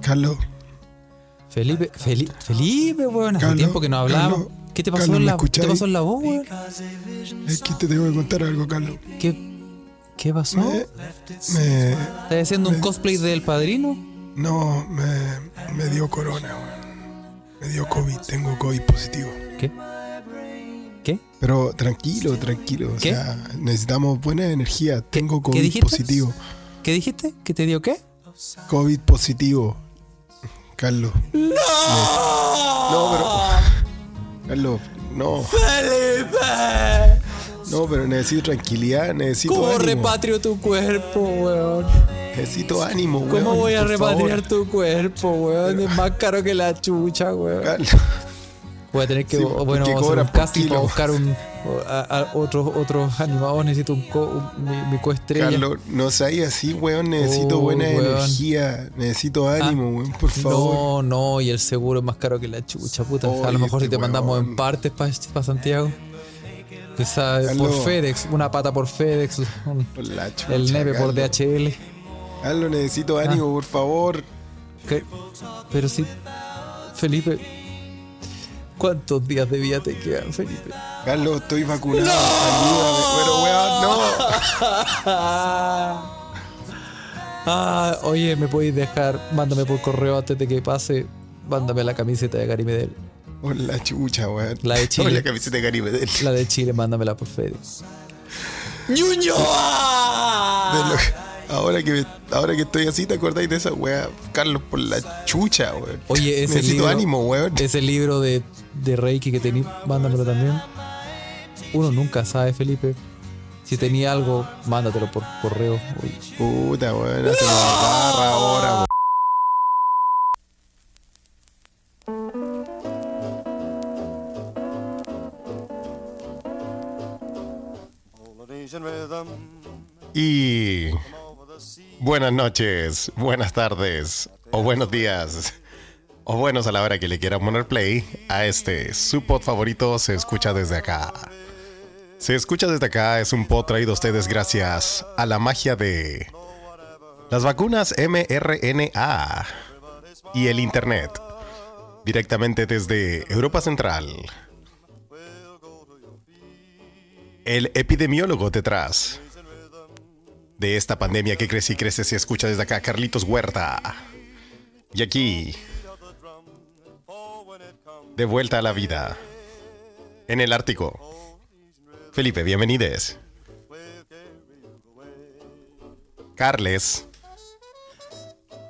Carlos, Felipe, Feli- Felipe, weón, hace Carlos, tiempo que no hablamos. Carlos, ¿Qué te pasó, Carlos, en ¿me la, ¿qué te pasó en la voz, weón? es que te tengo que contar algo, Carlos. ¿Qué, qué pasó? Me, me, ¿Estás haciendo un cosplay del padrino? no, me, me dio corona, weón. Me dio COVID, tengo COVID positivo. ¿Qué? ¿Qué? Pero tranquilo, tranquilo. O ¿Qué? sea, necesitamos buena energía. Tengo qué COVID positivo. ¿Qué dijiste? ¿Que te dio qué? COVID positivo. Carlos. ¡No! No, pero. Carlos, no. ¡Felipe! No, pero necesito tranquilidad, necesito ¿Cómo ánimo. repatrio tu cuerpo, weón? Necesito ánimo, weón. ¿Cómo voy a repatriar favor. tu cuerpo, weón? Es más caro que la chucha, weón. Carlos, Voy a tener que, Sí, bueno, vamos a hacer un casting para buscar un, a, a- otros, otros animadores. Necesito un, co, un- mi, mi coestrella. Carlos, no seas así, weón. Necesito Oh, buena weón. energía. Necesito ánimo, weón, por No, favor. no, y el seguro es más caro que la chucha, puta. a lo mejor si este te mandamos en partes para Santiago. Quizá por. FedEx, una pata por FedEx, un- Por la chucha, el nepe por. DHL. Carlos, necesito ánimo, por favor. ¿Qué? Pero sí, Felipe, ¿cuántos días de vida te quedan, Felipe? Carlos, estoy vacunado. Ayúdame. Pero, weón, no. Ah, oye, ¿me podéis dejar? Mándame por correo antes de que pase. Mándame la camiseta de Gary Medel. Por la chucha, weón. La de Chile. La camiseta de Caribe. De La de Chile, mándamela por FedEx. de ¡Ñuñoa! ahora, que me- ahora que estoy así, ¿te acordáis de esa weá? Carlos, por la chucha, weón. Oye, ese Necesito libro, ánimo, weón. Ese libro de, de Reiki que tení, mándamelo también. Uno nunca sabe, Felipe. Si tenía algo, mándatelo por correo. Oye, Puta, weón. Barra ahora, weón. Y buenas noches, buenas tardes o buenos días o buenos a la hora que le quieran poner play a este su pod favorito se escucha desde acá. Se escucha desde acá es un pod traído a ustedes gracias a la magia de las vacunas mRNA y el internet directamente desde Europa Central. El epidemiólogo detrás de esta pandemia que crece y crece se escucha desde acá, Carlitos Huerta. Y aquí, de vuelta a la vida, en el Ártico. Felipe, bienvenides. Carles,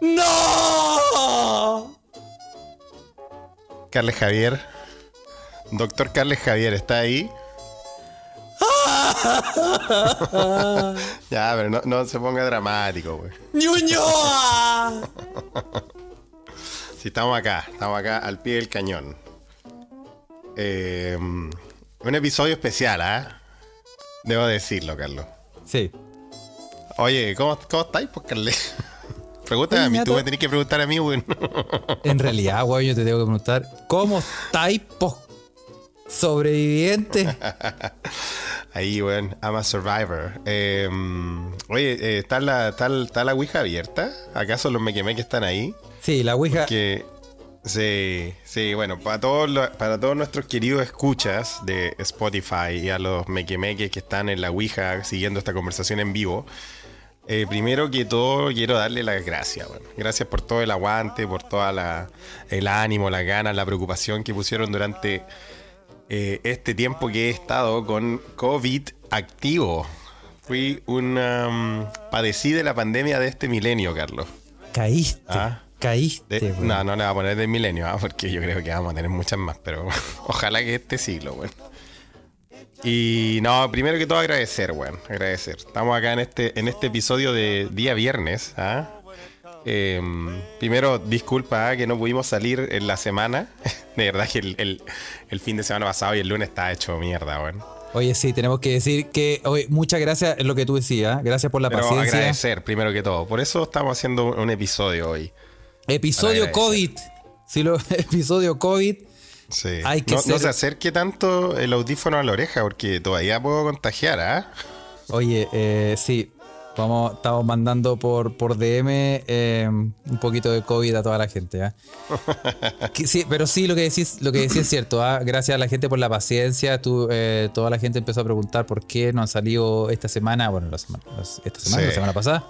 ¡No! Carles Javier. Doctor Carles Javier, ¿está ahí? ya, pero no, no se ponga dramático, güey. ¡Ñuñoa! Si estamos acá, estamos acá al pie del cañón. Eh, un episodio especial, ¿ah? Debo decirlo, Carlos. Sí. Oye, ¿cómo, cómo estáis, pues, Carles? Pregúntame Oye, a mí, tú me tenés que preguntar a mí, güey. En realidad, güey, yo te tengo que preguntar, ¿cómo estáis, po- sobreviviente? Ahí, güey, I'm a survivor. Eh, oye, eh, ¿está, la, está, el- ¿está la Ouija abierta? ¿Acaso los mequemeques están ahí? Sí, la Ouija. Sí, sí, bueno, para todos para todos nuestros queridos escuchas de Spotify y a los mequemeques que están en la Ouija siguiendo esta conversación en vivo. eh, primero que todo quiero darle las gracias, bueno. Gracias por todo el aguante, por toda la el ánimo, las ganas, la preocupación que pusieron durante eh, este tiempo que he estado con COVID activo. Fui un um, padecí de la pandemia de este milenio, Carlos. Caíste. Ah. Caíste, De- no, no le va a poner del milenio, ah, porque yo creo que vamos a tener muchas más, pero ojalá que este siglo, bueno. Y no, primero que todo agradecer, bueno, agradecer. Estamos acá en este, en este episodio de día viernes, ¿ah? Em, primero, disculpa ah, que no pudimos salir en la semana. De verdad que el, el- el fin de semana pasado y el lunes está hecho mierda, bueno. Oye, sí, tenemos que decir que, oye, muchas gracias, es lo que tú decías, ¿eh? gracias por la Pero paciencia. agradecer, primero que todo. Por eso estamos haciendo un episodio hoy. Episodio COVID. Sí, lo, episodio COVID. Sí. Hay que no, se acerque tanto el audífono a la oreja porque todavía puedo contagiar, ¿ah? Oye, eh, sí. Vamos, estamos mandando por, por DM eh, un poquito de COVID a toda la gente. ¿ah? Que sí, pero sí, lo que decís, lo que decís es cierto. ¿ah? Gracias a la gente por la paciencia. Tú, eh, toda la gente empezó a preguntar por qué no han salido esta semana. Bueno, la semana, esta semana, Sí. la semana pasada.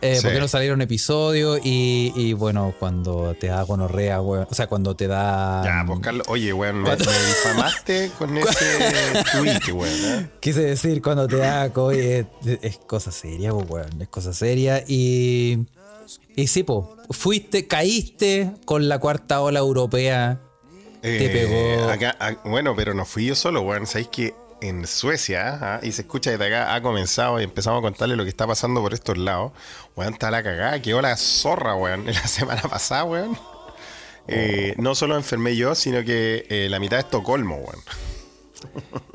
Eh, Sí. ¿Por qué no salieron episodios? Y, y bueno, cuando te da gonorrea, weón. O sea, cuando te da. Ya, pues Carlos, oye, weón, me, difamaste con ese tweet, weón. ¿eh? Quise decir, cuando te da COVID es, es cosa seria, po, weón. Es cosa seria. Y. Y sí, po. Fuiste, caíste con la cuarta ola europea. Te pegó. Eh, acá- a- bueno, pero no fui yo solo, weón. Sabéis que en Suecia, ah, y se escucha desde acá, ha comenzado y empezamos a contarle lo que está pasando por estos lados. Weón, está la cagada, quedó la zorra, weón, la semana pasada, weón. Eh, no solo enfermé yo, sino que eh, la mitad de Estocolmo, weón.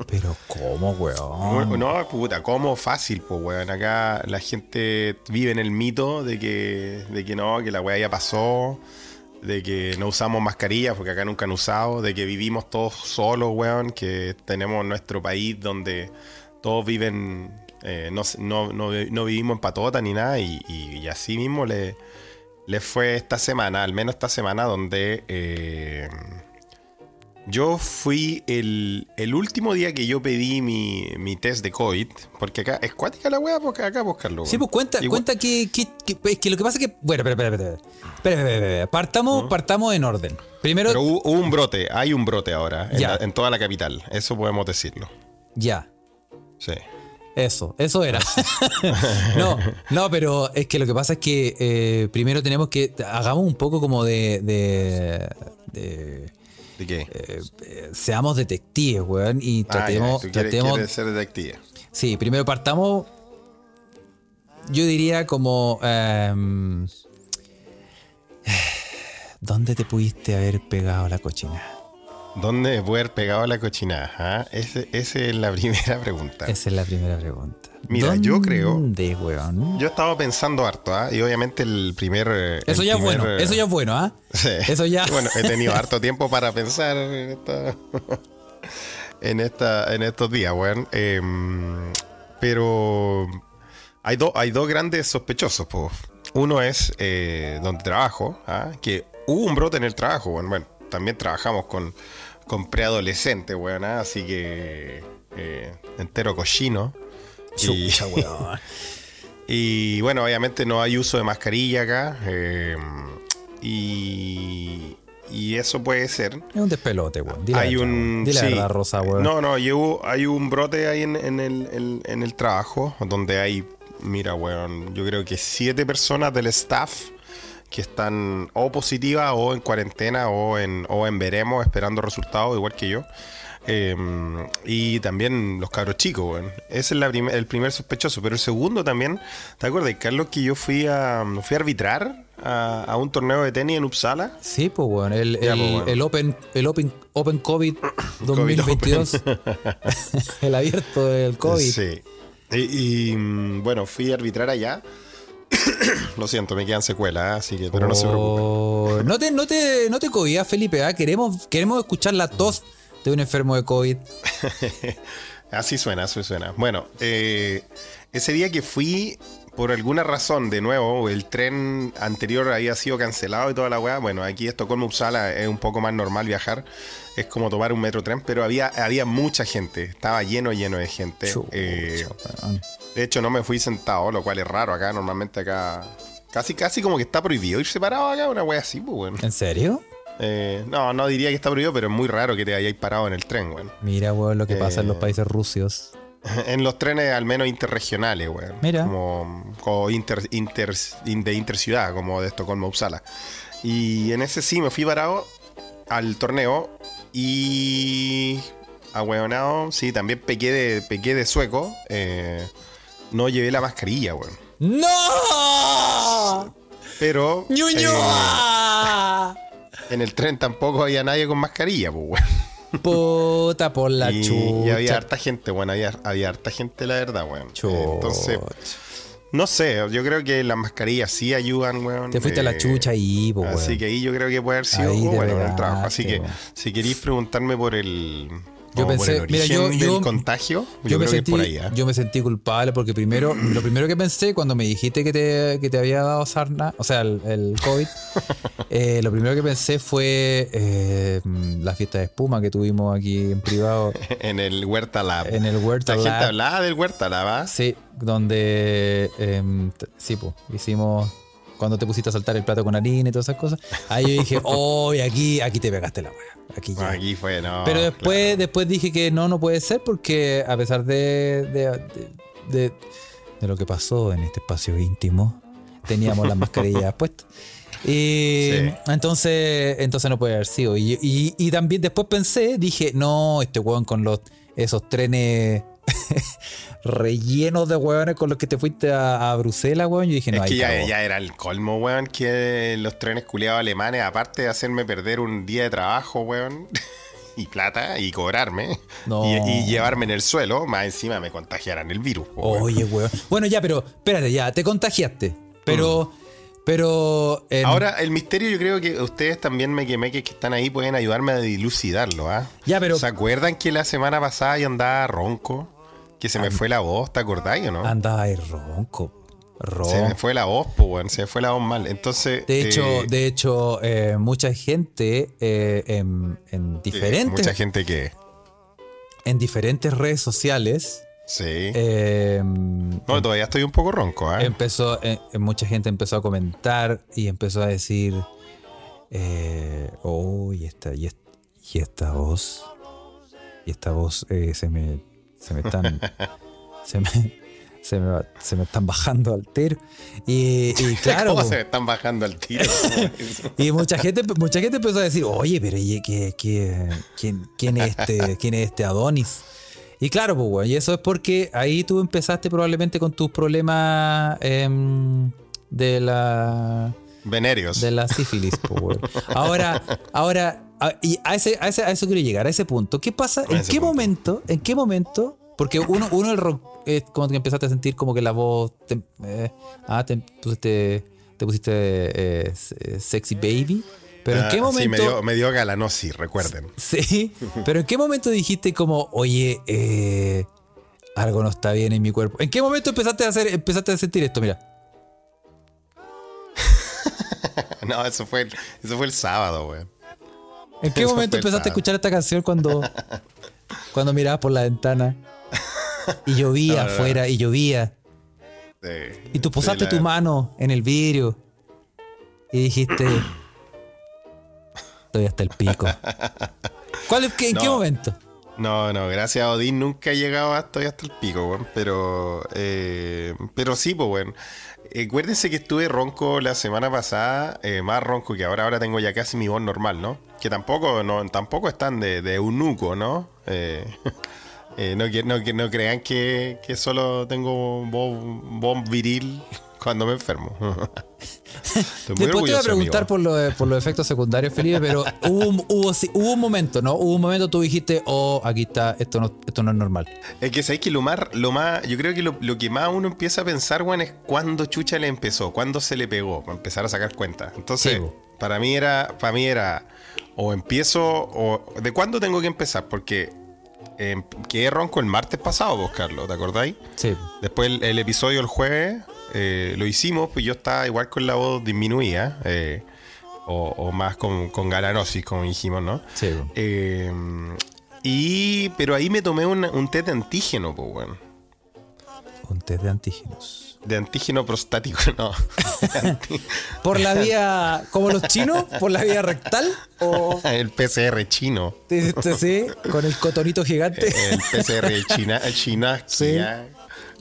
Pero, ¿cómo, weón? No, puta, ¿cómo fácil, pues, weón? Acá la gente vive en el mito de que, de que no, que la weá ya pasó, de que no usamos mascarillas porque acá nunca han usado, de que vivimos todos solos, weón, que tenemos nuestro país donde todos viven, eh, no, no, no, no vivimos en patota ni nada, y, y- y así mismo le, le fue esta semana, al menos esta semana, donde... eh, yo fui el, el último día que yo pedí mi, mi test de COVID, porque acá es cuática la wea, porque acá buscarlo. Sí, pues cuenta, Igual- cuenta que, que, que- es que lo que pasa es que. Bueno, espera, espera, espera. Espera, espera, espera, espera. Partamos, partamos en orden. Primero, Pero hubo, hubo un brote, hay un brote ahora en, Ya. la- en toda la capital, eso podemos decirlo. ya. Sí. Eso, eso era. no, no, pero es que lo que pasa es que eh, primero tenemos que. Hagamos un poco como de. de, de- ¿De qué? eh, eh, seamos detectives, weón. Y Ah, ya, tratemos. quieres, tratemos quieres ser detective. Sí, primero partamos. Yo diría como. em, ¿Dónde te pudiste haber pegado la cochina? ¿Dónde haber pegado la cochinada? Ese- Esa es la primera pregunta. Esa es la primera pregunta. Mira, yo creo- ¿Dónde, weón? Yo estaba pensando harto, ¿ah? y obviamente el primer... eh, Eso ya es bueno, eh, eso ya es bueno, ¿ah? Sí. Eso ya. Bueno, he tenido harto tiempo para pensar en, esta- en, esta, en estos días, weón. Em, pero hay, dos hay dos grandes sospechosos, po. Uno es eh, donde trabajo, ¿ah? que hubo un brote en el trabajo, weón. Bueno, también trabajamos con, con preadolescentes, weón, ¿ah? así que eh, entero cochino. Y- y bueno, obviamente no hay uso de mascarilla acá. eh, y, y eso puede ser. Es un despelote, weón. Dile hay la un. Dile sí. la verdad, Rosa, weón. No, no, hay un brote ahí en, en el, en- en el trabajo donde hay, mira, weón, yo creo que siete personas del staff que están o positivas o en cuarentena o en, o en veremos esperando resultados, igual que yo. Eh, y también los cabros chicos, weón. Ese es la prim- el primer sospechoso. Pero el segundo también, ¿te acuerdas, Carlos, que yo fui a, fui a arbitrar a, a un torneo de tenis en Uppsala? Sí, pues, weón. El, pues, el Open, el Open, Open COVID 2022. el abierto del COVID. Sí. Y, y, mm, bueno, fui a arbitrar allá. Lo siento, me quedan secuelas, ¿eh? así que, pero no se preocupen. Oh, No te, no te, no te covías, Felipe. ¿ah? Queremos, queremos escuchar la tos de un enfermo de COVID. Así suena, así suena. Bueno, eh, ese día que fui, por alguna razón, de nuevo, el tren anterior había sido cancelado y toda la weá. Bueno, aquí Estocolmo Uppsala es un poco más normal viajar. Es como tomar un metro tren, pero había, había mucha gente. Estaba lleno, lleno de gente. Eh, de hecho, no me fui sentado, lo cual es raro acá. Normalmente acá. Casi, casi como que está prohibido ir separado acá, una wea así, pues, weón. ¿En serio? Eh, no, no diría que está prohibido, pero es muy raro que te hayáis parado en el tren, weón. Mira, weón, lo que pasa en los Eh, países rusios. En los trenes, al menos interregionales, weón. Mira. Como, como inter, inter- in- de interciudad, como de Estocolmo Uppsala. Y en ese sí me fui parado al torneo y. Ahueonado, sí, también pequé de, pequé de sueco. eh, no llevé la mascarilla, weón. ¡No! Pero. eh, en el tren tampoco había nadie con mascarilla, pues, weón. Puta por la y, chucha. y había harta gente, bueno, había, había harta gente, la verdad, weón. Chucha. Entonces, no sé, yo creo que las mascarillas sí ayudan, weón. Te fuiste a la Eh, chucha ahí, po, weón. Así que ahí yo creo que puede haber sido te bueno en el trabajo. Así que si queréis preguntarme por el Yo pensé, mira, yo, yo, del contagio. Yo, yo me creo que es sentí, por ahí, ¿ah? yo me sentí culpable porque primero, lo primero que pensé cuando me dijiste que te, que te había dado sarna, o sea, el, el COVID, eh, lo primero que pensé fue eh, la fiesta de espuma que tuvimos aquí en privado En el Huerta Lab. en el Huerta La gente Lab. hablaba del Huerta Lab, ¿ah? Sí, donde em, sí, pues, hicimos cuando te pusiste a saltar el plato con harina y todas esas cosas. Ahí yo dije, oh, aquí, aquí te pegaste la wea. Aquí ya. Aquí fue, no. Pero después, claro. después dije que no, no puede ser porque a pesar de, de, de- de- de lo que pasó en este espacio íntimo, teníamos las mascarillas puestas. Y Sí. entonces, entonces no puede haber sido. Y, y- y también después pensé, dije, no, este weón con los esos trenes rellenos de weones con los que te fuiste a, a Bruselas, weón. Yo dije, no, Es que ya, era el colmo, weón, que los trenes culiados alemanes, aparte de hacerme perder un día de trabajo, weón, y plata, y cobrarme, No. y, y llevarme en el suelo, más encima me contagiaran el virus. weón. Oye, weón. Bueno, ya, pero espérate, ya, te contagiaste. Pero, pero. em, Ahora, el misterio yo creo que ustedes también me quemé que están ahí pueden ayudarme a dilucidarlo, ¿ah? Ya, pero- ¿Se acuerdan que la semana pasada yo andaba ronco? Que se me fue la voz, ¿te acordáis o no? Andaba ahí ronco. Ronco. Se me fue la voz, pues, se me fue la voz mal. Entonces. De hecho, eh, de hecho eh, mucha gente eh, en, en diferentes, Mucha gente que. en diferentes redes sociales Sí. no, todavía estoy un poco ronco, empezó, eh, mucha gente empezó a comentar y empezó a decir, oh, y esta, y esta, y esta voz, y esta voz se me, se me están, se me, se me, va- se me están bajando al tiro. Y, y claro, ¿Cómo se me están bajando al tiro? y mucha gente, mucha gente empezó a decir, oye, pero ¿y qué- qué- quién, quién es este, quién es este Adonis? Y claro, pues, weón, y eso es porque ahí tú empezaste probablemente con tus problemas em, de la Venerios. de la sífilis, pues, weón. Ahora, ahora, a, y a, ese, a, ese- a eso quiero llegar, a ese punto. ¿Qué pasa? ¿En qué punto. momento? ¿En qué momento? Porque uno, uno el rock, es como que empezaste a sentir como que la voz. te- eh, ah, te pusiste, te pusiste eh, se- sexy baby. Pero ¿en Ah, qué Sí, momento? me dio, me dio galanosis, recuerden. Sí, pero ¿en qué momento dijiste como, oye, eh, algo no está bien en mi cuerpo? ¿En qué momento empezaste a hacer, empezaste a sentir esto? Mira. No, eso fue, eso fue el sábado, weón. ¿En qué momento empezaste a escuchar esta canción cuando, cuando mirabas por la ventana? Y llovía No, no, no. afuera, y llovía. Sí. Y tú posaste la- tu mano en el vidrio. Y dijiste. Estoy hasta el pico. ¿Cuál es, qué- ¿En qué No. momento? No, no, gracias a Odín nunca he llegado hasta, hasta el pico, weón. Pero, eh, pero sí, pues, weón. Eh, Acuérdense que estuve ronco la semana pasada, eh, más ronco que ahora. Ahora tengo ya casi mi voz normal, ¿no? Que tampoco, no, tampoco están de, de eunuco, ¿no? Eh, eh, no, no, no crean que, que solo tengo voz, voz viril cuando me enfermo. Después te voy a preguntar por, los efectos secundarios, Felipe, pero hubo, un- hubo, sí, hubo un momento, ¿no? Hubo un momento tú dijiste, oh, aquí está, esto no, esto no es normal. Es que sabéis que lo más, lo más, yo creo que lo, lo que más uno empieza a pensar, weón, es cuándo Chucha le empezó, cuándo se le pegó, para empezar a sacar cuenta. Entonces, Sí, para mí era, para mí era, o empiezo, o de cuándo tengo que empezar, porque eh, quedé ronco el martes pasado, vos, Carlos, ¿te acordáis? Sí. Después el, el episodio el jueves eh, lo hicimos, pues yo estaba igual con la voz disminuida, eh, o, o más con, con galanosis, como dijimos, ¿no? Sí. Eh, y, pero ahí me tomé un, un test de antígeno, pues, weón. Un test de antígenos. De antígeno prostático, no. ¿Por la vía, como los chinos? ¿Por la vía rectal? ¿O el PCR chino. te hiciste así, con el cotonito gigante? El PCR china, china Sí. ya,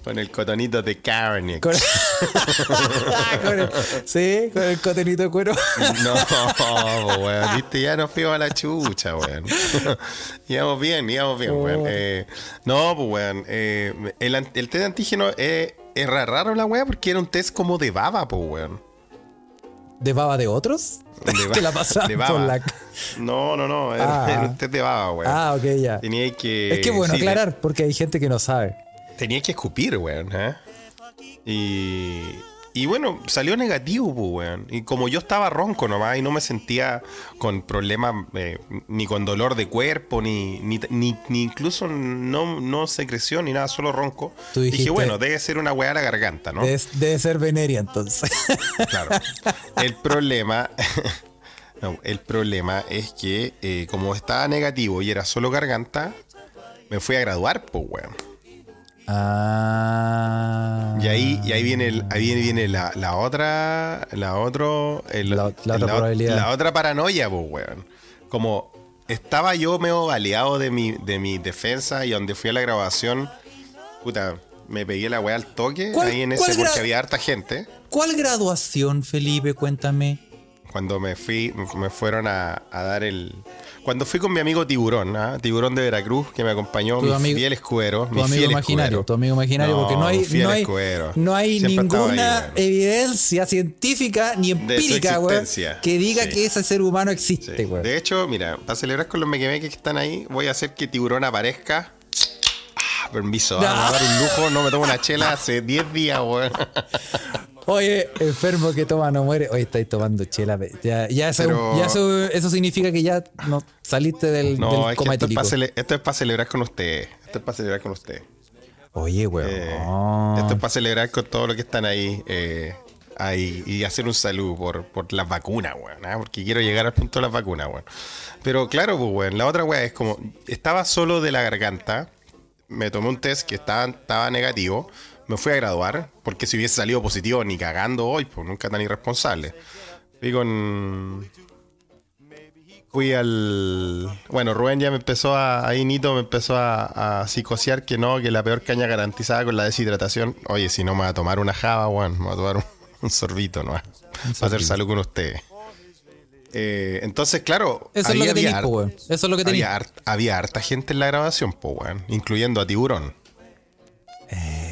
con el cotonito de carne. Con- sí, con el cotonito de cuero. No, weón, viste, ya nos fuimos a la chucha, weón. íbamos bien, íbamos bien, weón. Oh. Eh, no, pues, weón, eh, el, test de antígeno es, es ra- raro la weá porque era un test como de baba, pues, weón. ¿De baba de otros? De Te la ba- de por baba. la... No, no, no, era, Ah. era un test de baba, weón. Ah, ok, ya. Tenía que. Es que bueno sí, aclarar, porque hay gente que no sabe. Tenía que escupir, weón. ¿eh? Y, y bueno, salió negativo, pues, weón. Y como yo estaba ronco nomás y no me sentía con problemas eh, ni con dolor de cuerpo, ni, ni, ni, incluso no, no secreción ni nada, solo ronco. dije, bueno, debe ser una weá a la garganta, ¿no? Debe, ser veneria entonces. Claro. El problema. el problema es que eh, como estaba negativo y era solo garganta, me fui a graduar, pues, weón. Ah. Y ahí, y ahí viene, ahí viene la, la otra, la otro, la, otra otra paranoia, pues, weón. Como estaba yo medio baleado de mi, de mi defensa y donde fui a la grabación, puta, me pegué la weá al toque ahí en ese porque había harta gente. ¿Cuál graduación, Felipe? Cuéntame. Cuando me fui, me fueron a dar el, cuando fui con mi amigo Tiburón, ¿ah? Tiburón de Veracruz, que me acompañó, mi amigo, fiel escuero. Tu amigo imaginario, tu amigo imaginario, porque no hay, no hay, no hay ninguna evidencia científica ni empírica, güey, que diga que ese ser humano existe, güey. De hecho, mira, para celebrar con los mequemeques que están ahí, voy a hacer que Tiburón aparezca. Ah, permiso, no. a dar un lujo, no me tomo una chela hace 10 días, güey. Oye, enfermo que toma no muere. Oye, estáis tomando chela. Ya, ya, eso, eso, significa que ya no saliste del, no, es esto, es para celebrar con usted. Esto es para celebrar con usted. Oye, weón. Eh, esto es para celebrar con todos los que están ahí. Eh, ahí y hacer un saludo por, por las vacunas, weón. ¿ah? Porque quiero llegar al punto de las vacunas, weón. Pero claro, pues, weón. La otra weón es como. Estaba solo de la garganta. Me tomé un test que estaba, estaba negativo me fui a graduar, porque si hubiese salido positivo ni cagando hoy, pues nunca tan irresponsable. Fui con. Fui al. Bueno, Rubén ya me empezó a. Ahí Nito me empezó a, a psicosear que no, que la peor caña garantizada con la deshidratación. Oye, si no me va a tomar una java, Juan, me va a tomar un, sorbito, ¿no? Para hacer salud con ustedes. Eh, entonces, claro. Eso es lo que tenía, Eso es lo que tenía. Había, harta gente en la grabación, pues, weón. Incluyendo a Tiburón. Eh.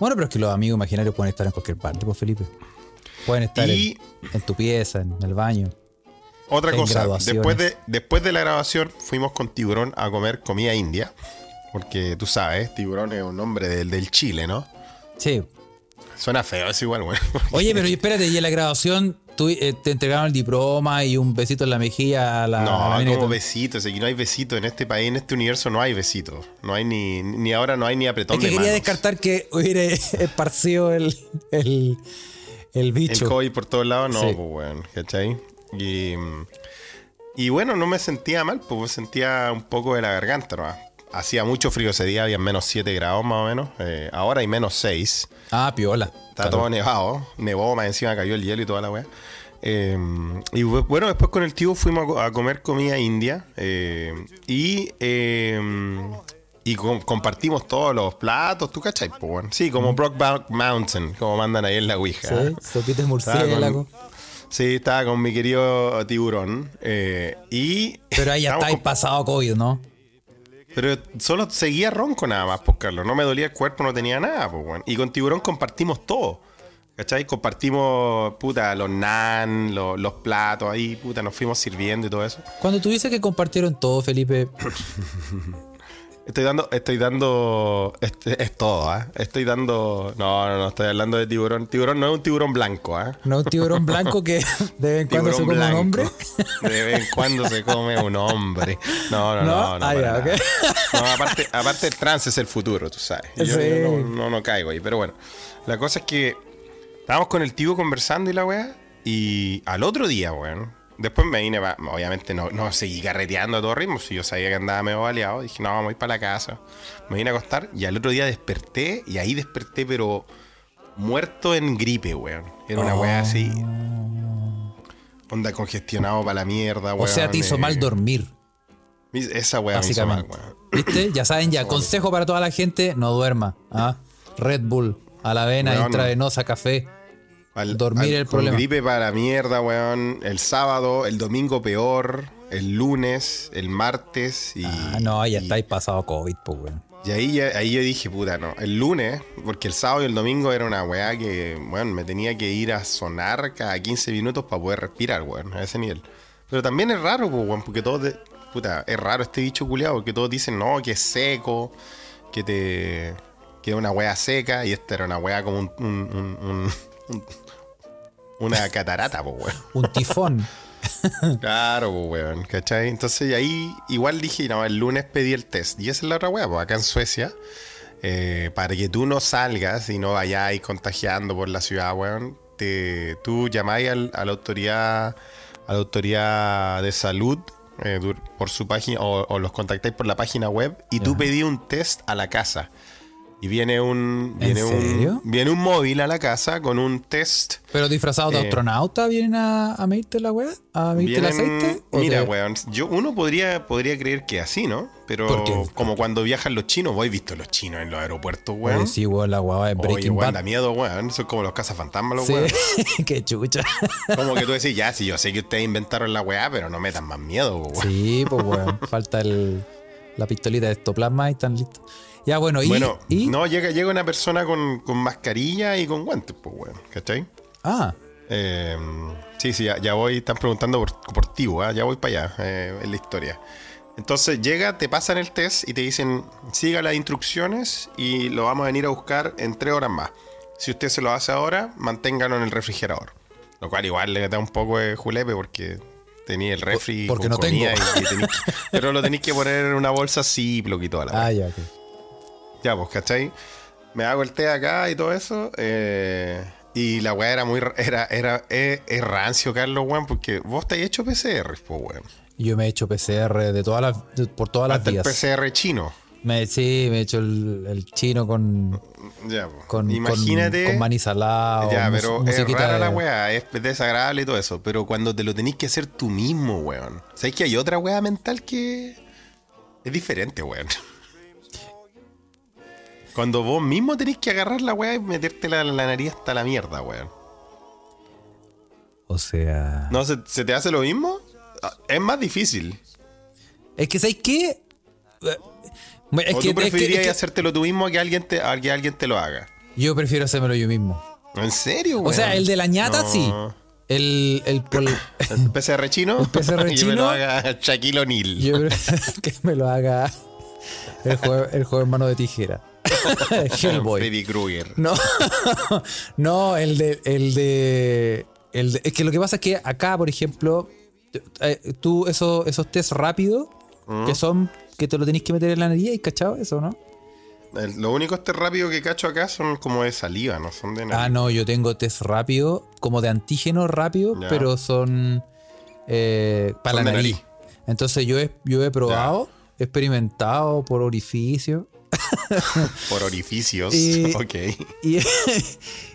Bueno, pero es que los amigos imaginarios pueden estar en cualquier parte, pues Felipe. Pueden estar en, tu pieza, en el baño. Otra cosa, después de, después de la grabación fuimos con Tiburón a comer comida india. Porque tú sabes, Tiburón es un nombre del, del Chile, ¿no? Sí. Suena feo, es igual, güey. Oye, pero espérate, ¿y en la grabación eh, te entregaron el diploma y un besito en la mejilla a la. No, como besitos. Aquí no hay besitos. En este país, en este universo, no hay besitos. No hay ni. Ni ahora no hay ni apretón es que quería descartar que hubiera esparcido el, el, el bicho. El COVID por todos lados, no, pues, bueno, ¿cachai? Y. Y bueno, no me sentía mal, pues me sentía un poco de la garganta, ¿no? Hacía mucho frío ese día, había menos 7 grados más o menos. Eh, ahora hay menos 6. Ah, piola. Está todo nevado. Nevó, más encima cayó el hielo y toda la weá. Eh, y bueno, después con el tío fuimos a, comer comida india. Eh, y y compartimos todos los platos, ¿tú cachai? Pues, sí, como Brockback Mountain, como mandan ahí en la Ouija. Sí, sopita murciélago. Sí, estaba con mi querido tiburón. y Pero ahí ya estáis pasado COVID, ¿no? Pero solo seguía ronco nada más, pues, Carlos. No me dolía el cuerpo, no tenía nada, pues, bueno. Y con Tiburón compartimos todo. ¿Cachai? Compartimos, puta, los nan, los, platos ahí, puta, nos fuimos sirviendo y todo eso. Cuando tú dices que compartieron todo, Felipe, Estoy dando, estoy dando, es, todo, ¿ah? Estoy dando, no, no, no, estoy hablando de tiburón. Tiburón no es un tiburón blanco, ¿ah? No es un tiburón blanco que de vez en cuando se come un hombre. De vez en cuando se come un hombre. No, no, no, no. Ah, no, aparte, aparte el trance es el futuro, tú sabes. Yo, no, no, caigo ahí, pero bueno. La cosa es que estábamos con el tío conversando y la weá, y al otro día, weón, Después me vine, obviamente no, no seguí carreteando a todo ritmo, si yo sabía que andaba medio baleado, dije, no, vamos a ir para la casa. Me vine a acostar y al otro día desperté, y ahí desperté, pero muerto en gripe, weón. Era una weá así. Oh. Onda congestionado para la mierda, weón. O sea, te hizo mal eh. dormir. Esa weá me hizo mal, weón. ¿Viste? Ya saben ya, consejo para toda la gente, no duerma. ¿ah? Red Bull, a la vena, intravenosa, café. Al, Dormir el problema. gripe para mierda, weón. El sábado, el domingo peor, el lunes, el martes y. Ah, no, ya estáis pasado COVID, pues, weón. Y ahí, ahí yo dije, puta, no. El lunes, porque el sábado y el domingo era una weá que, bueno, me tenía que ir a sonar cada 15 minutos para poder respirar, weón, a ese nivel. Pero también es raro, pues, weón, porque todos, puta, es raro este bicho culiado, porque todos dicen, no, que es seco, que te que es una weá seca, y esta era una weá como un, un- un- un- un- una catarata, pues weón. Un tifón. Claro, pues, weón, ¿cachai? Entonces ahí igual dije, no, el lunes pedí el test. Y esa es la otra weá, pues acá en Suecia, eh, para que tú no salgas y no vayáis contagiando por la ciudad, weón, te, tú llamáis al- a la autoridad, a la autoridad de salud eh, por su página, o, o los contactáis por la página web, y tú pedí un test a la casa. Y viene un, ¿En viene serio? un, viene un móvil a la casa con un test Pero disfrazados de Eh. astronauta vienen a, a medirte la weá, a medirte el Vienen- aceite. ¿O Mira, weón, yo, uno podría, podría creer que así, ¿no? Pero como cuando viajan los chinos, vos has visto los chinos en los aeropuertos, weón. Oye, sí, weón, la weá es Oye, Breaking weón, Bad. da miedo, weón. Son como los cazafantasmas, los Sí, weón. qué chucha. Como que tú decís, ya, sí, yo sé que ustedes inventaron la weá, pero no metan más miedo, weón. Sí, pues weón. Falta el, la pistolita de estoplasma y están listos. Ya, bueno, y. bueno, y- no, llega, llega una persona con, con mascarilla y con guantes, pues, weón. ¿Cachai? Ah, Eh, sí, sí, ya, ya voy, están preguntando por, por ti, ¿ah? ya voy para allá eh, en la historia. Entonces llega, te pasan el test y te dicen, siga las instrucciones y lo vamos a venir a buscar en tres horas más. Si usted se lo hace ahora, manténgalo en el refrigerador. Lo cual igual le da un poco de julepe porque tenía el refri Porque no tengo. y- pero lo tenéis que poner en una bolsa Ziploc y toda la ah, ya, ok. Ya, pues, ¿cachai? Me hago el té acá y todo eso. eh, y la weá era muy. ra- Era, era, es, es rancio, Carlos, weón, porque vos te has hecho PCR, pues, weón. Yo me he hecho PCR de todas las, de- por todas las el vías. PCR chino. Me, sí, me he hecho el, el chino con, Ya, pues. con, Imagínate. con, con maní salado, ya, mus- pero es musiquita rara la weá, es desagradable y todo eso. Pero cuando te lo tenés que hacer tú mismo, weón. ¿Sabes que hay otra weá mental que es diferente, weón? Cuando vos mismo tenés que agarrar la weá y meterte la, la nariz hasta la mierda, weón. O sea. ¿No se, se te hace lo mismo? Ah, Es más difícil. Es que, ¿sabes qué? Eh, Es ¿O que, tú que- preferirías es que hacértelo tú mismo a que alguien te, a que alguien te lo haga? yo prefiero hacérmelo yo mismo. ¿En serio, O sea, weón? el de la ñata, No. sí. El, el, pol- ¿El PCR chino? PCR Y me lo haga Shaquille O'Neal. que me lo haga el joven, el joven mano de tijera. Hellboy. Freddy Krueger. No, no, el de, el de, el de- Es que lo que pasa es que acá, por ejemplo, eh, tú esos, esos test rápidos, ¿Mm? que son que te lo tenés que meter en la nariz, ¿y cachado eso, no? El- lo único este rápido que cacho acá son como de saliva, no son de nada. Ah, no, yo tengo test rápido, como de antígeno rápido, Ya. pero son eh, para Son la nariz. nariz. Entonces yo he, yo he probado, experimentado por orificio. Por orificios. Y- ok.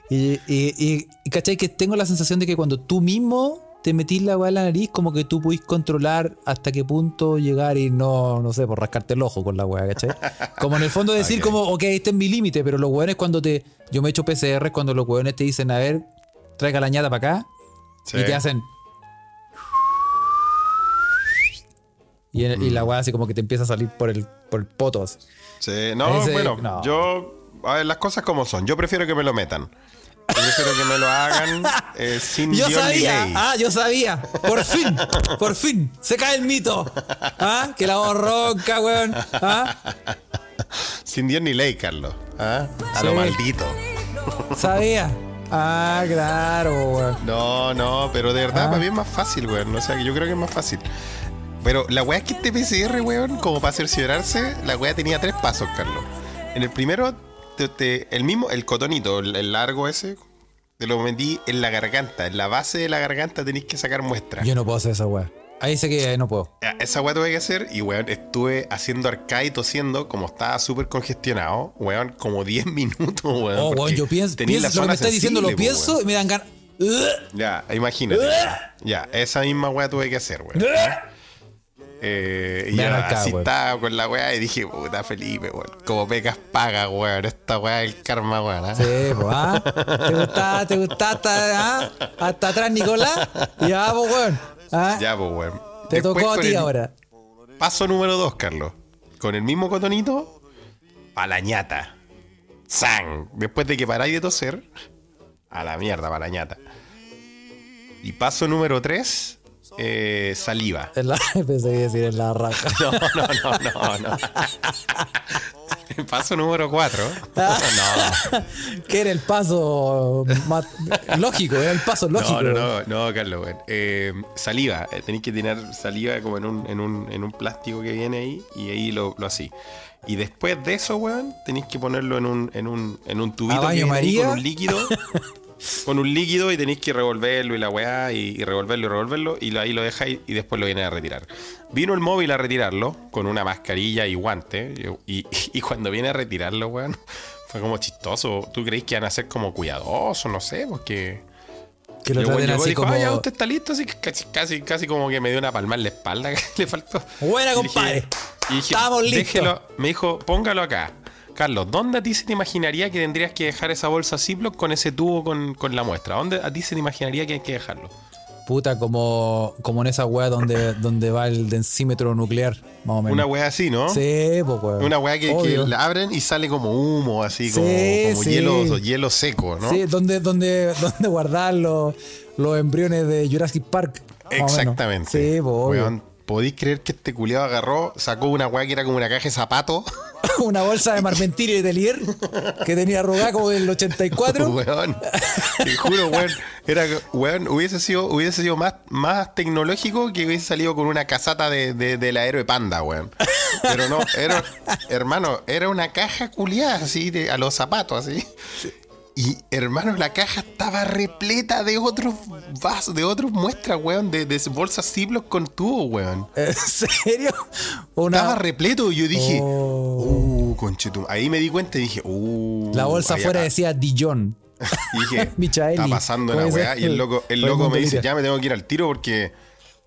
Y, y, ¿cachai? Que tengo la sensación de que cuando tú mismo te metís la weá en la nariz, como que tú pudís controlar hasta qué punto llegar y no, no sé, por rascarte el ojo con la weá, ¿cachai? Como en el fondo decir Ok. como, ok, este es mi límite, pero los weones cuando te... Yo me he hecho PCR cuando los weones te dicen, a ver, traiga la ñata para acá Sí. y te hacen... Y, la weá así como que te empieza a salir por el, por el poto. así. Sí, no, Ese- bueno, no. yo. A ver, las cosas como son. Yo prefiero que me lo metan. Yo prefiero que me lo hagan eh, sin Yo sabía, ah, yo sabía. Por fin, por fin, se cae el mito. ¿Ah? Que la voz ronca, weón. ¿Ah? Sin Dios ni ley, Carlos. ¿Ah? A Sí. lo maldito. Sabía. Ah, claro, weón. No, no, pero de verdad Ah. para mí es más fácil, weón. O sea, yo creo que es más fácil. Pero la weá es que este PCR, weón, como para cerciorarse, la weá tenía tres pasos, Carlos. En el primero, te- te- el mismo, el cotonito, el, el largo ese, te lo metí en la garganta. En la base de la garganta tenéis que sacar muestra. Yo no puedo hacer esa weá. Ahí sé que ahí no puedo. Esa weá tuve que hacer y, weón, estuve haciendo arcade y tosiendo como estaba súper congestionado, weón, como 10 minutos, weón. Oh, weón, yo pienso, lo que me estás diciendo, lo pienso weón. y me dan ganas. Ya, imagínate. ya, esa misma weá tuve que hacer, weón. Eh, y Vean yo acá, así estaba con la weá y dije, puta Felipe, weón. Como pecas paga, weón. Esta weá es el karma, weón. ¿ah? Sí, pues, ¿ah? ¿Te gusta, te gusta hasta, ¿ah? hasta atrás, Nicolás? Ya, pues, weón. ¿Ah? Ya, pues, weón. Te Después, tocó a ti ahora. Paso número dos, Carlos. Con el mismo cotonito, a la ñata. ¡San! Después de que paráis de toser, a la mierda, para la ñata. Y paso número tres, eh, saliva. En la, pensé que decir en la raja. No, no, no, no, no. paso número 4. no. que era el paso más lógico, era el paso lógico. No, no, no, no Carlos. Eh, saliva. Eh, tenéis que tener saliva como en un, en, un, en un plástico que viene ahí y ahí lo, lo así. Y después de eso, weón, tenéis que ponerlo en un, en un, en un tubito ¿A baño que María? con un líquido. Con un líquido y tenéis que revolverlo y la weá y, y revolverlo y revolverlo y ahí lo dejáis y después lo viene a retirar. Vino el móvil a retirarlo con una mascarilla y guante y, y cuando viene a retirarlo, weón, fue como chistoso. ¿Tú creéis que van a ser como cuidadosos? No sé, porque... que lo traten así dijo, como. ah, ya usted está listo, así que casi, casi, casi como que me dio una palma en la espalda que le faltó. Buena, compadre. Dije, Estamos listos. déjelo. Me dijo, póngalo acá. Carlos, ¿dónde a ti se te imaginaría que tendrías que dejar esa bolsa Ziploc con ese tubo con, con la muestra? ¿Dónde a ti se te imaginaría que hay que dejarlo? Puta, como, como en esa weá donde, donde va el densímetro nuclear, más o menos. Una weá así, ¿no? Sí, pues weón. Una weá que, la abren y sale como humo, así, como, Sí, como sí. hielo, hielo seco, ¿no? Sí, donde, donde, donde guardar los, los embriones de Jurassic Park. Exactamente. Sí, pues ¿Podéis creer que este culiado agarró, sacó una weá que era como una caja de zapatos? Una bolsa de Marmentiri y Delier que tenía arrugada como del 84. Weón, te juro, weón. Era, weón, hubiese sido, hubiese sido más, más tecnológico que hubiese salido con una casata de, de, del aero de panda, weón. Pero no, era, hermano, era una caja culiada, así, de, a los zapatos, así. Y, hermano, la caja estaba repleta de otros vasos, de otros muestras, weón, de, de bolsas Ziploc con tubo, weón. ¿En serio? Una, Estaba repleto y yo dije, Oh. uh, conchetum. Ahí me di cuenta y dije, uh. la bolsa afuera decía Dijon. y dije, está pasando ¿Cómo la weá. Y el loco, el loco me dice, ya me tengo que ir al tiro porque.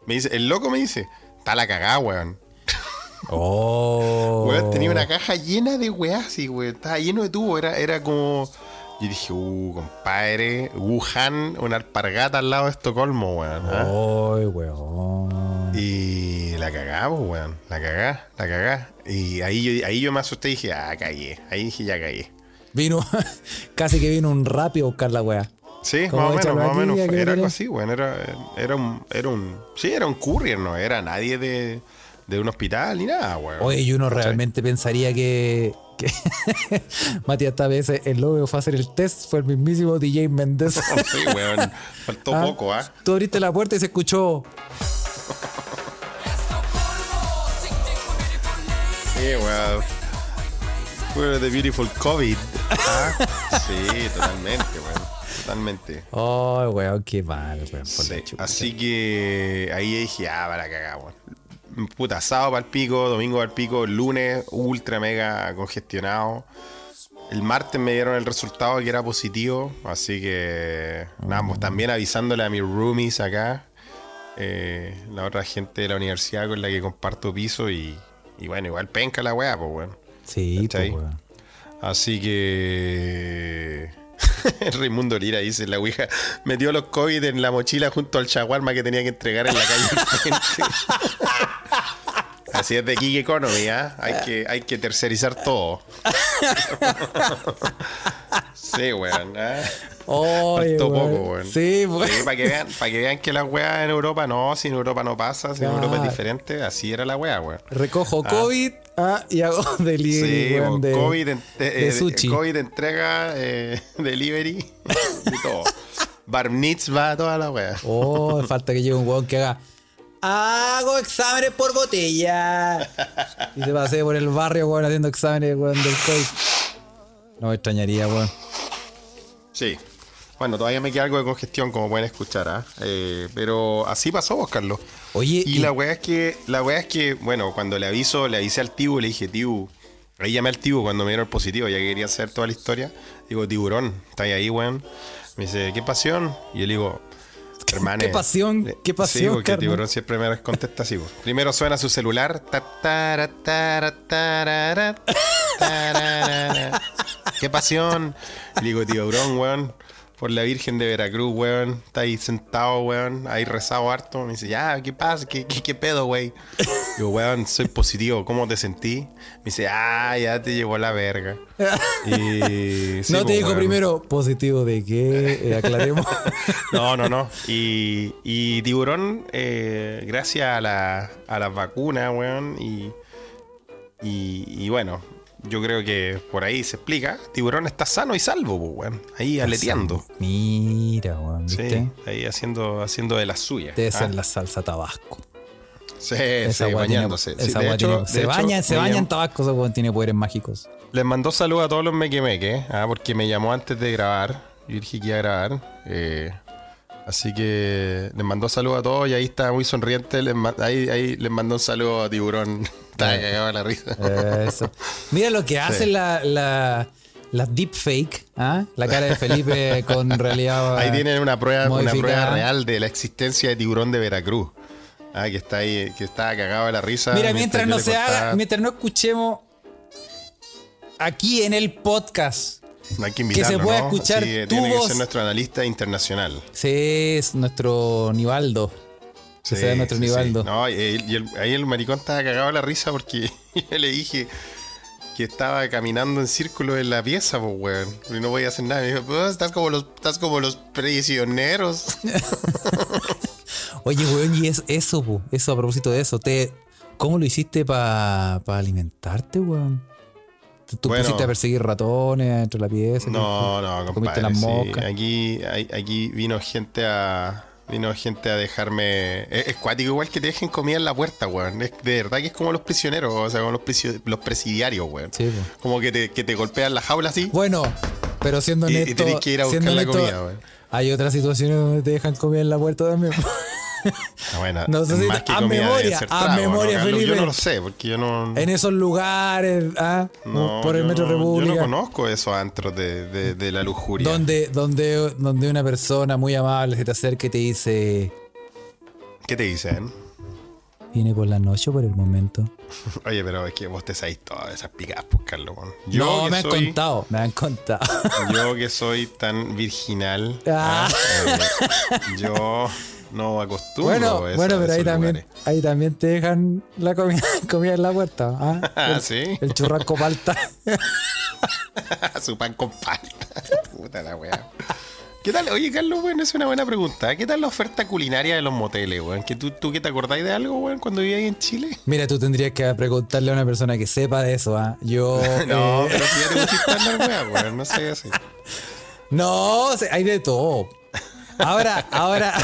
Me dice, el loco me dice, está la cagada, weón. Oh. Weón, tenía una caja llena de weá, así, weón. Estaba lleno de tubo. Era, era como. Yo dije, uh, compadre, Wuhan, una alpargata al lado de Estocolmo, weón. Ay, weón. Y la cagamos, weón. La cagá, la cagá. Y ahí yo, ahí yo me asusté y dije, ah, cagué. Ahí dije, ya cagué. Vino, casi que vino un rápido a buscar la weá. Sí, más o menos, más o menos. Era algo así, weón. Era, era un, era un. Sí, era un courier, no era nadie de, de un hospital ni nada, weón. Oye, y uno realmente pensaría que. Que Matías esta vez el logo fue a hacer el test fue el mismísimo DJ Méndez. Sí, weón. Faltó Ah, poco, ¿ah? Tú abriste la puerta y se escuchó. Sí, weón. Fue The Beautiful COVID. ¿ah? Sí, totalmente, weón. Totalmente. Ay, weón, qué mal, weón. Sí. Así que ahí dije, ah, para cagar, weón. Puta, sábado para el pico, domingo para el pico, lunes ultra mega congestionado. El martes me dieron el resultado que era positivo, así que nada, pues también avisándole a mis roomies acá, eh, la otra gente de la universidad con la que comparto piso y, y bueno, igual penca la weá, pues weón. Sí, pues. Así que. Raimundo Lira dice: La Ouija metió los COVID en la mochila junto al shawarma que tenía que entregar en la calle. al frente". Así es de Gig Economy, ¿ah? Hay que, hay que tercerizar todo. sí, weón. Ay, Faltó weón. poco, weón. Sí, weón. para que vean, para que vean que la weá en Europa no, si en Europa no pasa, si en. Europa es diferente, así era la weá, weón. Recojo Ah. COVID ah, y hago delivery, Sí, weón, de, COVID, en- eh, de eh, sushi. COVID entrega, eh, delivery, y todo. Bar mitzvah, toda la wea. Oh, falta que llegue un weón que haga. Hago exámenes por botella. Y se pase por el barrio, weón, haciendo exámenes, weón, del COVID. No me extrañaría, weón. Sí. Bueno, todavía me queda algo de congestión, como pueden escuchar, ¿ah? Eh, pero así pasó, vos, Carlos. Oye, Y y- la weá es que, la weá es que, bueno, cuando le aviso, le avisé al tío, le dije, tío, ahí llamé al tío cuando me dieron el positivo, ya que quería hacer toda la historia. Digo, tiburón, está ahí, weón. Me dice, ¿qué pasión? Y yo le digo, hermano. ¿Qué pasión? ¿Qué pasión, Sí, porque carnal? tiburón siempre me contesta así. pues. Primero suena su celular. ¿Qué pasión? Y digo, tiburón, weón. Por la Virgen de Veracruz, weón. Está ahí sentado, weón. Ahí rezado harto. Me dice, ya, ¿qué pasa? ¿Qué, qué, qué pedo, güey? Digo, weón, soy positivo. ¿Cómo te sentí? Me dice, ah, ya te llevó la verga. Y, sí, no pues, te dijo weón. primero positivo de qué, Eh, aclaremos. No, no, no. Y, y tiburón, eh, gracias a, la, a las vacunas, weón, y, y, y bueno, yo creo que por ahí se explica. Tiburón está sano y salvo, pues, weón. Ahí aleteando. Mira, weón, ¿viste? Sí, ahí haciendo, haciendo de las suyas. Debe Ah, ser la salsa tabasco. Sí, Esa sí, weá tiene- bañándose. Sí, esa de weá hecho- tiene- de se hecho, baña, se baña en tabasco, ese weón tiene poderes mágicos. Les mandó saludos a todos los mequemeques, ah, porque me llamó antes de grabar. Yo dije que iba a grabar. eh, así que les mandó saludos a todos y ahí está muy sonriente. les ahí, ahí les mandó un saludo a Tiburón. Estaba cagado de la risa. Eso. Mira lo que hacen la, la, las deepfake, ¿ah? La cara de Felipe con realidad. Ahí tienen una prueba, una prueba real de la existencia de Tiburón de Veracruz. Ah, que está ahí, que está cagado de la risa. Mira, mientras yo no se contaba- haga, mientras no escuchemos aquí en el podcast. No hay que se invitarlo, pueda ¿no? escuchar Sí, tiene que ser nuestro analista internacional. Sí, es nuestro Nivaldo. Que sea nuestro sí, sí. No, y, y el- ahí el maricón estaba cagado la risa porque yo le dije que estaba caminando en círculo en la pieza, pues, weón. Y no voy a hacer nada. Me dijo, pues, estás como los, estás como los prisioneros. Oye, weón, y es, eso, po, eso a propósito de eso, te, ¿cómo lo hiciste para alimentarte, weón? ¿Tú Bueno. pusiste a perseguir ratones dentro de la pieza? No, no, ¿Comiste compadre. las sí. moscas? Aquí, hay- aquí vino gente a. Vino gente a dejarme. Es, es cuático igual que te dejen comida en la puerta, weón. Es, de verdad que es como los prisioneros, o sea, como los, presidiarios, weón. Sí, po. Como que te, que te golpean la jaula así. Bueno, pero siendo Y- y honesto, tenés que ir a buscar la honesto, comida, weón. hay otras situaciones donde te dejan comida en la puerta también. Ah, bueno, No sé si- a memoria, a trago, ¿no, memoria, Carlos? Yo Felipe. no lo sé, porque yo no. en esos lugares, ¿ah? no, por el Metro República. Yo no conozco esos antros de, de- de la lujuria. donde, donde, donde una persona muy amable se te acerca y te dice, ¿Qué te dicen? ¿viene por la noche o por el momento? Oye, pero es que vos te sabés todas esas picadas, pues, Carlos. Yo no, que me han contado, me han contado. Yo que soy tan virginal, Ah. ¿ah? Eh, yo no acostumbro bueno, a eso- bueno, pero ahí también, lugares. ahí también te dejan la comida, comida en la puerta. ¿ah? Ah, el, ¿sí? el churrasco palta. Su pan con palta. Puta la weá. ¿Qué tal? Oye, Carlos, bueno, es una buena pregunta. ¿Qué tal la oferta culinaria de los moteles, weón? ¿Que tú, ¿Tú que te acordáis de algo, weón, cuando vivías en Chile? Mira, tú tendrías que preguntarle a una persona que sepa de eso. ¿ah? Yo. No, eh, pero si ya te pusiste a hablar, weá, weón, no sé así. no, hay de todo. Ahora, ahora.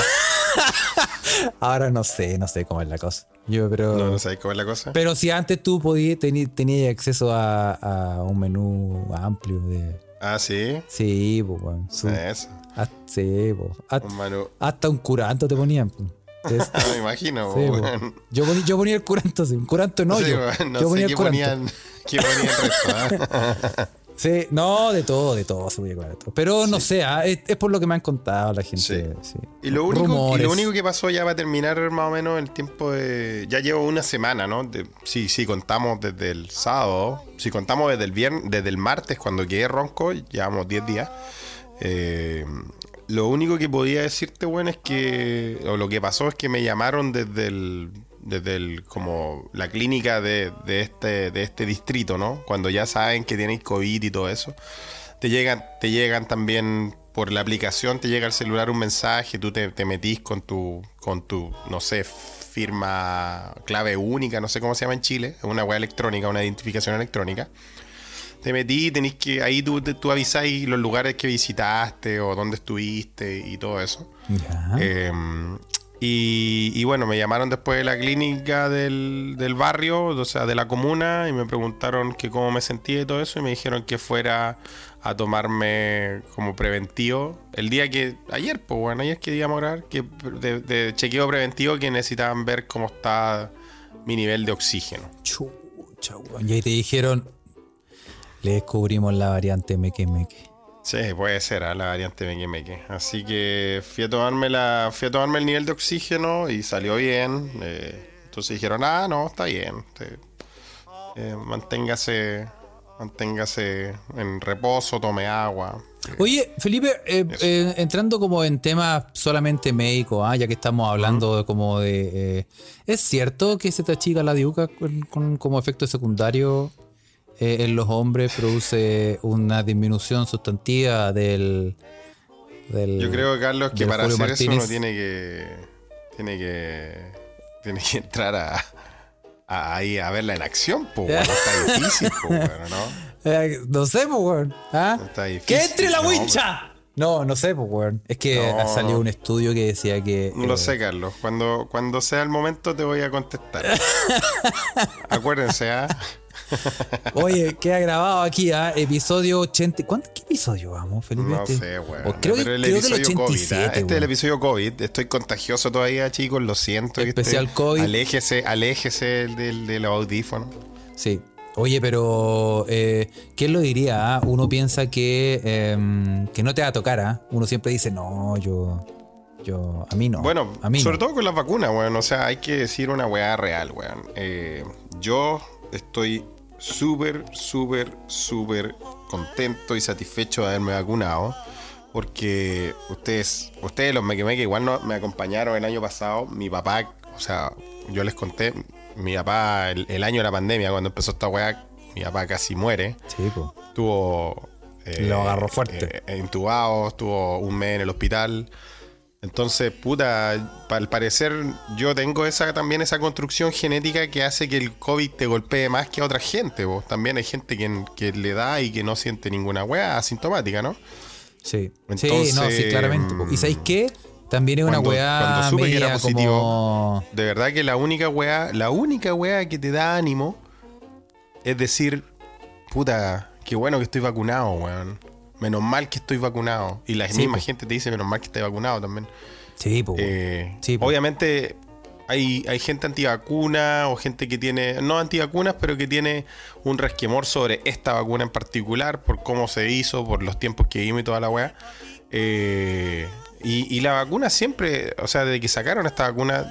ahora no sé, no sé cómo es la cosa. Yo, pero. No, no sabéis cómo es la cosa. Pero si antes tú podías, tenías acceso a, a un menú amplio de. Ah, sí. Sí, pues. Su- Eso. ah, sí, pues. Hasta, Un menú. hasta un curanto te ponían. pues. Me imagino, sí, pues. weón. yo, ponía, yo ponía el curanto, sí. Un curanto no, Sí, yo. weón, no yo sé ponía qué el curanto. ponían, qué ponían el resto, ¿ah? Sí, no, de todo, de todo se podía comer de todo. Pero no sé, ah, es, es por lo que me han contado la gente. sí. Y lo, único, y lo único que pasó ya va a terminar más o menos el tiempo de... Ya llevo una semana, ¿no? De- sí, sí, contamos desde el sábado. Si contamos desde el viernes, desde el martes cuando quedé ronco, llevamos 10 días. Eh, lo único que podía decirte, bueno, es que... O lo que pasó es que me llamaron desde el... Desde el, como la clínica de, de este, de este distrito, ¿no? Cuando ya saben que tenéis COVID y todo eso te llegan, te llegan también por la aplicación, te llega al celular un mensaje, tú te, te metís con tu, con tu, no sé, firma clave única, no sé cómo se llama en Chile, es una web electrónica, una identificación electrónica. Te metí, tenéis que, ahí tú, tú avisáis los lugares que visitaste o dónde estuviste y todo eso. Ya. Eh, y, bueno, me llamaron después de la clínica del, del barrio, o sea, de la comuna, y me preguntaron que cómo me sentía y todo eso, y me dijeron que fuera a tomarme como preventivo. El día que, ayer, pues bueno, ayer que íbamos que de, chequeo preventivo que necesitaban ver cómo está mi nivel de oxígeno. Y ahí te dijeron, le descubrimos la variante meque meque. Sí, puede ser, ¿ah? la variante meque meque. Así que fui a tomarme la, fui a tomarme el nivel de oxígeno y salió bien. eh, entonces dijeron, ah, no, está bien. te- eh, manténgase, manténgase en reposo, tome agua. Oye, Felipe, eh, eh, entrando como en temas solamente médicos, ah, ya que estamos hablando de como de... ¿Es cierto que se te achica la diuca con, con- como efecto secundario eh, en los hombres produce una disminución sustantiva del... del Yo creo, Carlos, que para Julio hacer eso uno tiene que, tiene que, tiene que entrar a, ahí a verla en acción, pues, está difícil, pues, ¿no? Eh, no sé, pues, weón. ¿Ah? Está difícil. ¡Que entre la wincha! No, no sé, pues, weón. Es que ha salido un estudio que decía que. No lo eh, sé, Carlos. Cuando, cuando sea el momento te voy a contestar. Acuérdense, ¿ah? Oye, queda grabado aquí, ¿ah? Episodio 80. ¿Cuánto, ¿Qué episodio vamos, Felipe? No este? sé, weón. Creo, creo que el 87. COVID, ¿ah? Este es el episodio COVID. Estoy contagioso todavía, chicos. Lo siento. Especial COVID. Aléjese, aléjese del, del audífono. Sí. Oye, pero eh, ¿quién lo diría? Ah? Uno piensa que, em, que no te va a tocar. Uno siempre dice, no, yo, yo, a mí no. Bueno, a mí sobre todo con las vacunas, weón. O sea, hay que decir una weá real, weón. Eh, yo estoy súper, súper, súper contento y satisfecho de haberme vacunado. Porque ustedes, ustedes los que igual no, me acompañaron el año pasado. Mi papá, o sea, yo les conté, mi papá, el, año de la pandemia, cuando empezó esta weá, mi papá casi muere. Sí, pues. Tuvo. Eh, Lo agarró fuerte. Eh, intubado, estuvo un mes en el hospital. Entonces, puta, al parecer yo tengo esa también esa construcción genética que hace que el COVID te golpee más que a otra gente. Vos. También hay gente que, que le da y que no siente ninguna weá asintomática, ¿no? Sí. sí, no, sí, claramente. ¿Y sabéis qué? También es una weá media positivo, De verdad que la única weá, la única weá que te da ánimo es decir, puta, qué bueno que estoy vacunado, weón. Menos mal que estoy vacunado. Y la misma gente te dice, menos mal que estoy vacunado también. Sí, pues. Obviamente hay, hay gente antivacuna o gente que tiene, no antivacunas, pero que tiene un resquemor sobre esta vacuna en particular, por cómo se hizo, por los tiempos que vimos y toda la weá. Eh, y, la vacuna siempre, o sea, desde que sacaron esta vacuna,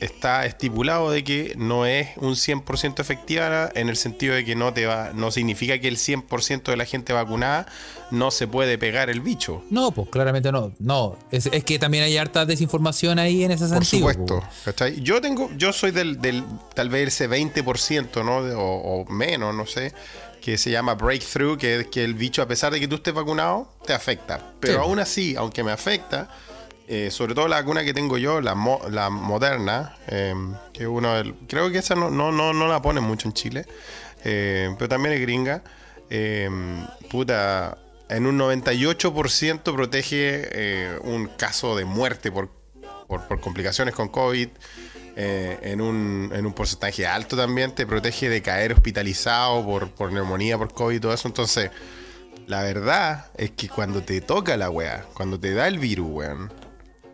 está estipulado de que no es un 100% efectiva en el sentido de que no te va no significa que el 100% de la gente vacunada no se puede pegar el bicho. No, pues claramente no. No, es, que también hay harta desinformación ahí en ese sentido. Por supuesto. ¿cachai? Yo tengo yo soy del, del tal vez ese 20%, ¿no? o menos, no sé que se llama breakthrough, que es que el bicho, a pesar de que tú estés vacunado, te afecta. Pero aún así, aunque me afecta, eh, sobre todo la vacuna que tengo yo, la, la moderna, eh, que creo que esa no, no, no, la ponen mucho en Chile, eh, pero también es gringa. puta, en un 98% protege un caso de muerte por, por, complicaciones con COVID. En, un, en, un, porcentaje alto también te protege de caer hospitalizado por, por neumonía, por COVID y todo eso. Entonces, la verdad es que cuando te toca la weá, cuando te da el virus, weón,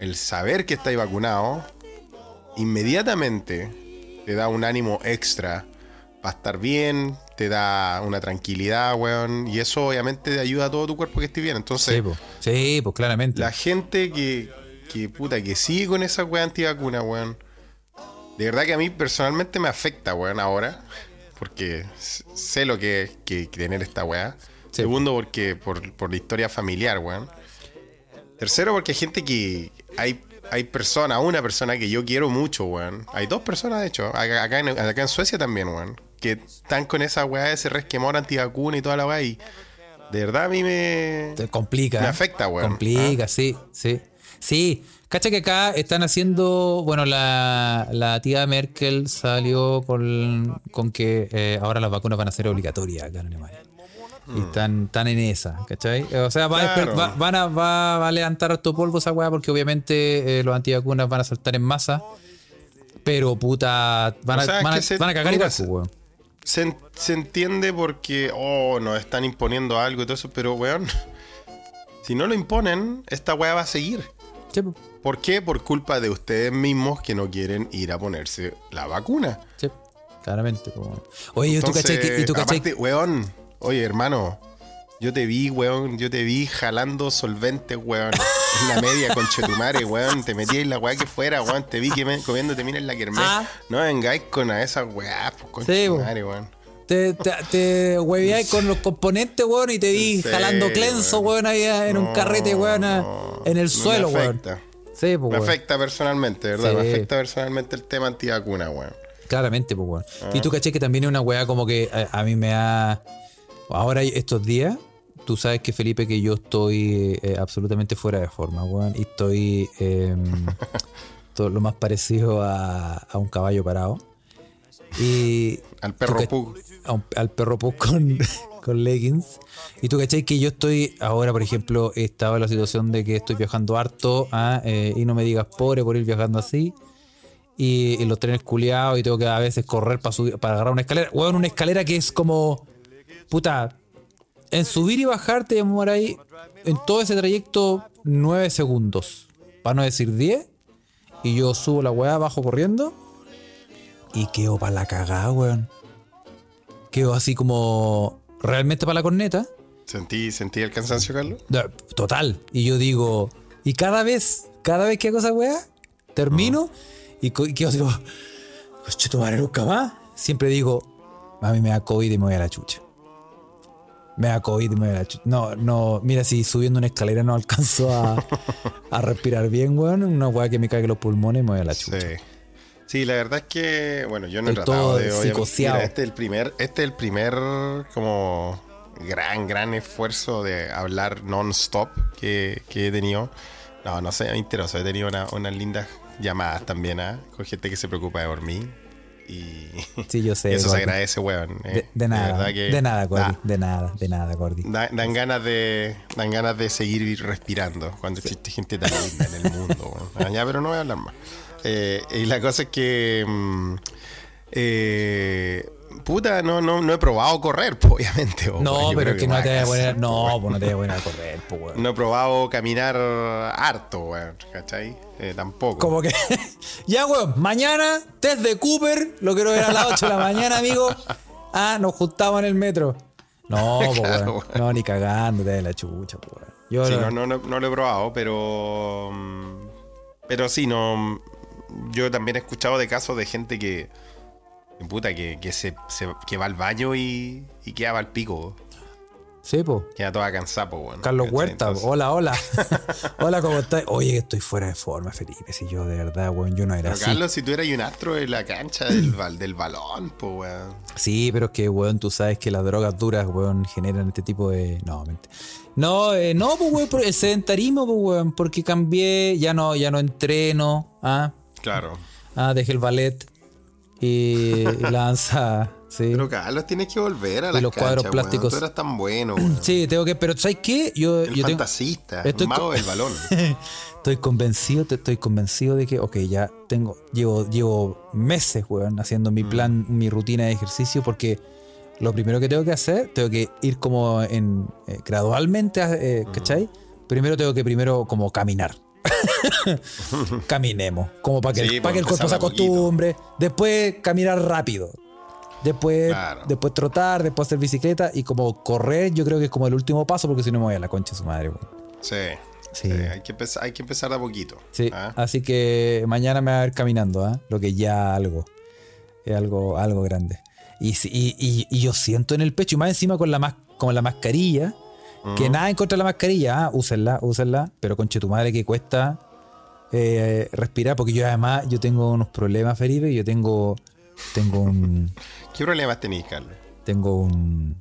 el saber que estáis vacunado, inmediatamente te da un ánimo extra para estar bien, te da una tranquilidad, weón, y eso obviamente te ayuda a todo tu cuerpo que esté bien. Entonces, sí, pues, claramente. La gente que, que puta, que sigue con esa weá antivacuna, weón de verdad que a mí personalmente me afecta, weón, ahora. Porque sé lo que es que, tener esta weá. Segundo, porque por, la historia familiar, weón. Tercero, porque hay gente que. Hay, hay personas, una persona que yo quiero mucho, weón. Hay dos personas, de hecho, acá en, acá en Suecia también, weón. Que están con esa weá, ese resquemor antivacuna y toda la weá. Y de verdad a mí me. Te complica. Me afecta, weón. Complica, ¿Ah? sí, sí. Sí, Cacha que acá están haciendo, bueno, la, tía Merkel salió con, con que eh, ahora las vacunas van a ser obligatorias acá en Alemania. Y mm. están, en esa, ¿cachai? O sea, va, a, van a, va a levantar tu polvo esa weá porque obviamente eh, los antivacunas van a saltar en masa. Pero puta, van, a, van, a, cagar igual, pues, weón. Se, se, entiende porque, oh, nos están imponiendo algo y todo eso, pero weón, si no lo imponen, esta weá va a seguir. Sí, ¿Por qué? Por culpa de ustedes mismos que no quieren ir a ponerse la vacuna. Sí, claramente. Oye, ¿tú cachai? ¿y tú cachai? Aparte, weón, oye, hermano, yo te vi, weón, yo te vi jalando solventes, weón, en la media con Chetumare, weón, te metí en la weá que fuera, weón, te vi que me, comiéndote mira en la kermés. Ah. No vengáis con a esas weá, pues, con sí, Chetumare, weón. Te, te, te con los componentes, weón, y te vi jalando clenso, weón, ahí en un carrete, weón, en el suelo, weón. Sí, pues, me afecta personalmente, ¿verdad? Me afecta personalmente el tema antivacuna, weón. Claramente, pues, weón. Ah. Y tú caché que también es una weá como que a, mí me ha. Ahora, estos días, tú sabes que Felipe, que yo estoy eh, absolutamente fuera de forma, weón. Y estoy em, todo lo más parecido a, a un caballo parado. Y. Al perro Pug. un- al perro Pug con, con leggings. Y tú cachai que yo estoy, ahora por ejemplo, he estado en la situación de que estoy viajando harto ah, eh, y no me digas pobre por ir viajando así. Y, y los trenes culiados y tengo que a veces correr para subir, para agarrar una escalera. Weón, una escalera que es como. Puta. En subir y bajar te demoráis en todo ese trayecto 9 segundos. Para no decir 10. Y yo subo la weá, bajo corriendo. Y quedo para la cagada, weón. Quedo así como. Realmente para la corneta. ¿Sentí, ¿Sentí el cansancio, Carlos? Total. Y yo digo. Y cada vez, cada vez que hago esa weá, termino. Y, y quedo así como. Coche, tu madre nunca más. Siempre digo. A mí me da COVID y me voy a la chucha. Me da COVID y me voy a la chucha. No, no. Mira, si subiendo una escalera no alcanzo a, a respirar bien, weón. Una weá que me cague los pulmones y me voy a la chucha. Sí. Sí, la verdad es que, bueno, yo no he Estoy tratado todo de mira, este es el primer, este es el primer como gran, gran esfuerzo de hablar non-stop que, que he tenido. No, no sé, me interesa. He tenido una- unas lindas llamadas también, ¿ah? Con gente que se preocupa de por mí. Y, Sí, yo sé. y eso se agradece, weón. De, eh. de nada, que- de nada, Gordy. da- De nada, de nada, Gordy. da- dan ganas de dan ganas de seguir respirando cuando existe gente tan linda en el mundo. weón. Ah, ya, pero no voy a hablar más. Eh, y la cosa es que mm, eh, puta, no, no, no he probado correr, po, obviamente. po, No, pero es que no me te voy a poner, casar, po, no, pues no te voy a poner a correr, pues, weón. No he probado caminar harto, weón, ¿cachai? Eh, tampoco. Como que, ya, weón, mañana, test de Cooper, lo quiero ver a las 8 de la mañana, amigo. Ah, nos juntamos en el metro. No, pues, Claro, weón. No, ni cagándote de la chucha, pues, weón. Yo Sí, lo- no, no, no, no lo he probado, pero. mm, Pero sí, no. Yo también he escuchado de casos de gente que. Puta, que, que, se, se- que va al baño y, y queda al pico. Sí, pues. Queda toda cansada, po, weón. Carlos. Huerta, hola, hola. hola, ¿cómo estás? Oye, estoy fuera de forma, Felipe. Si yo de verdad, weón, yo no era Pero así. Carlos, si tú eras un astro en la cancha del, bal- del balón, pues, weón. Sí, pero es que, weón, tú sabes que las drogas duras, weón, generan este tipo de. No, mentira. No, eh, no, pues, weón, el sedentarismo, pues, weón, porque cambié, ya no, ya no entreno, ah, Claro. ah, dejé el ballet y, y la danza, sí. Pero Carlos, tienes que volver a la los cuadros plásticos. Tú eras tan bueno. Sí, tengo que, pero ¿sabes qué? Yo, El yo tengo, fantasista, estoy el mago del balón. estoy convencido, te- estoy convencido de que, ok, ya tengo, llevo, llevo meses, weón, haciendo Mm. mi plan, mi rutina de ejercicio, porque lo primero que tengo que hacer, tengo que ir como en eh, gradualmente, eh, Mm. ¿cachai? Primero tengo que primero como caminar. Caminemos, como para que, Sí, el- para que el cuerpo se poquito. acostumbre. Después caminar rápido. Después, Claro. después trotar, después hacer bicicleta y como correr, yo creo que es como el último paso, porque si no me voy a la concha de su madre. Sí. Sí. Hay, que empezar, hay que empezar a poquito. Sí, ¿ah? así que mañana me voy a ver caminando, ¿ah? lo que ya algo, es algo, algo grande. Y, y- y yo siento en el pecho, y más encima con la, mas- con la mascarilla, que nada en contra de la mascarilla, ah, úsenla, úsenla, pero conche tu madre que cuesta eh, respirar, porque yo además yo tengo unos problemas, Felipe, yo tengo, tengo un, ¿Qué problemas tenéis, Carlos? tengo un,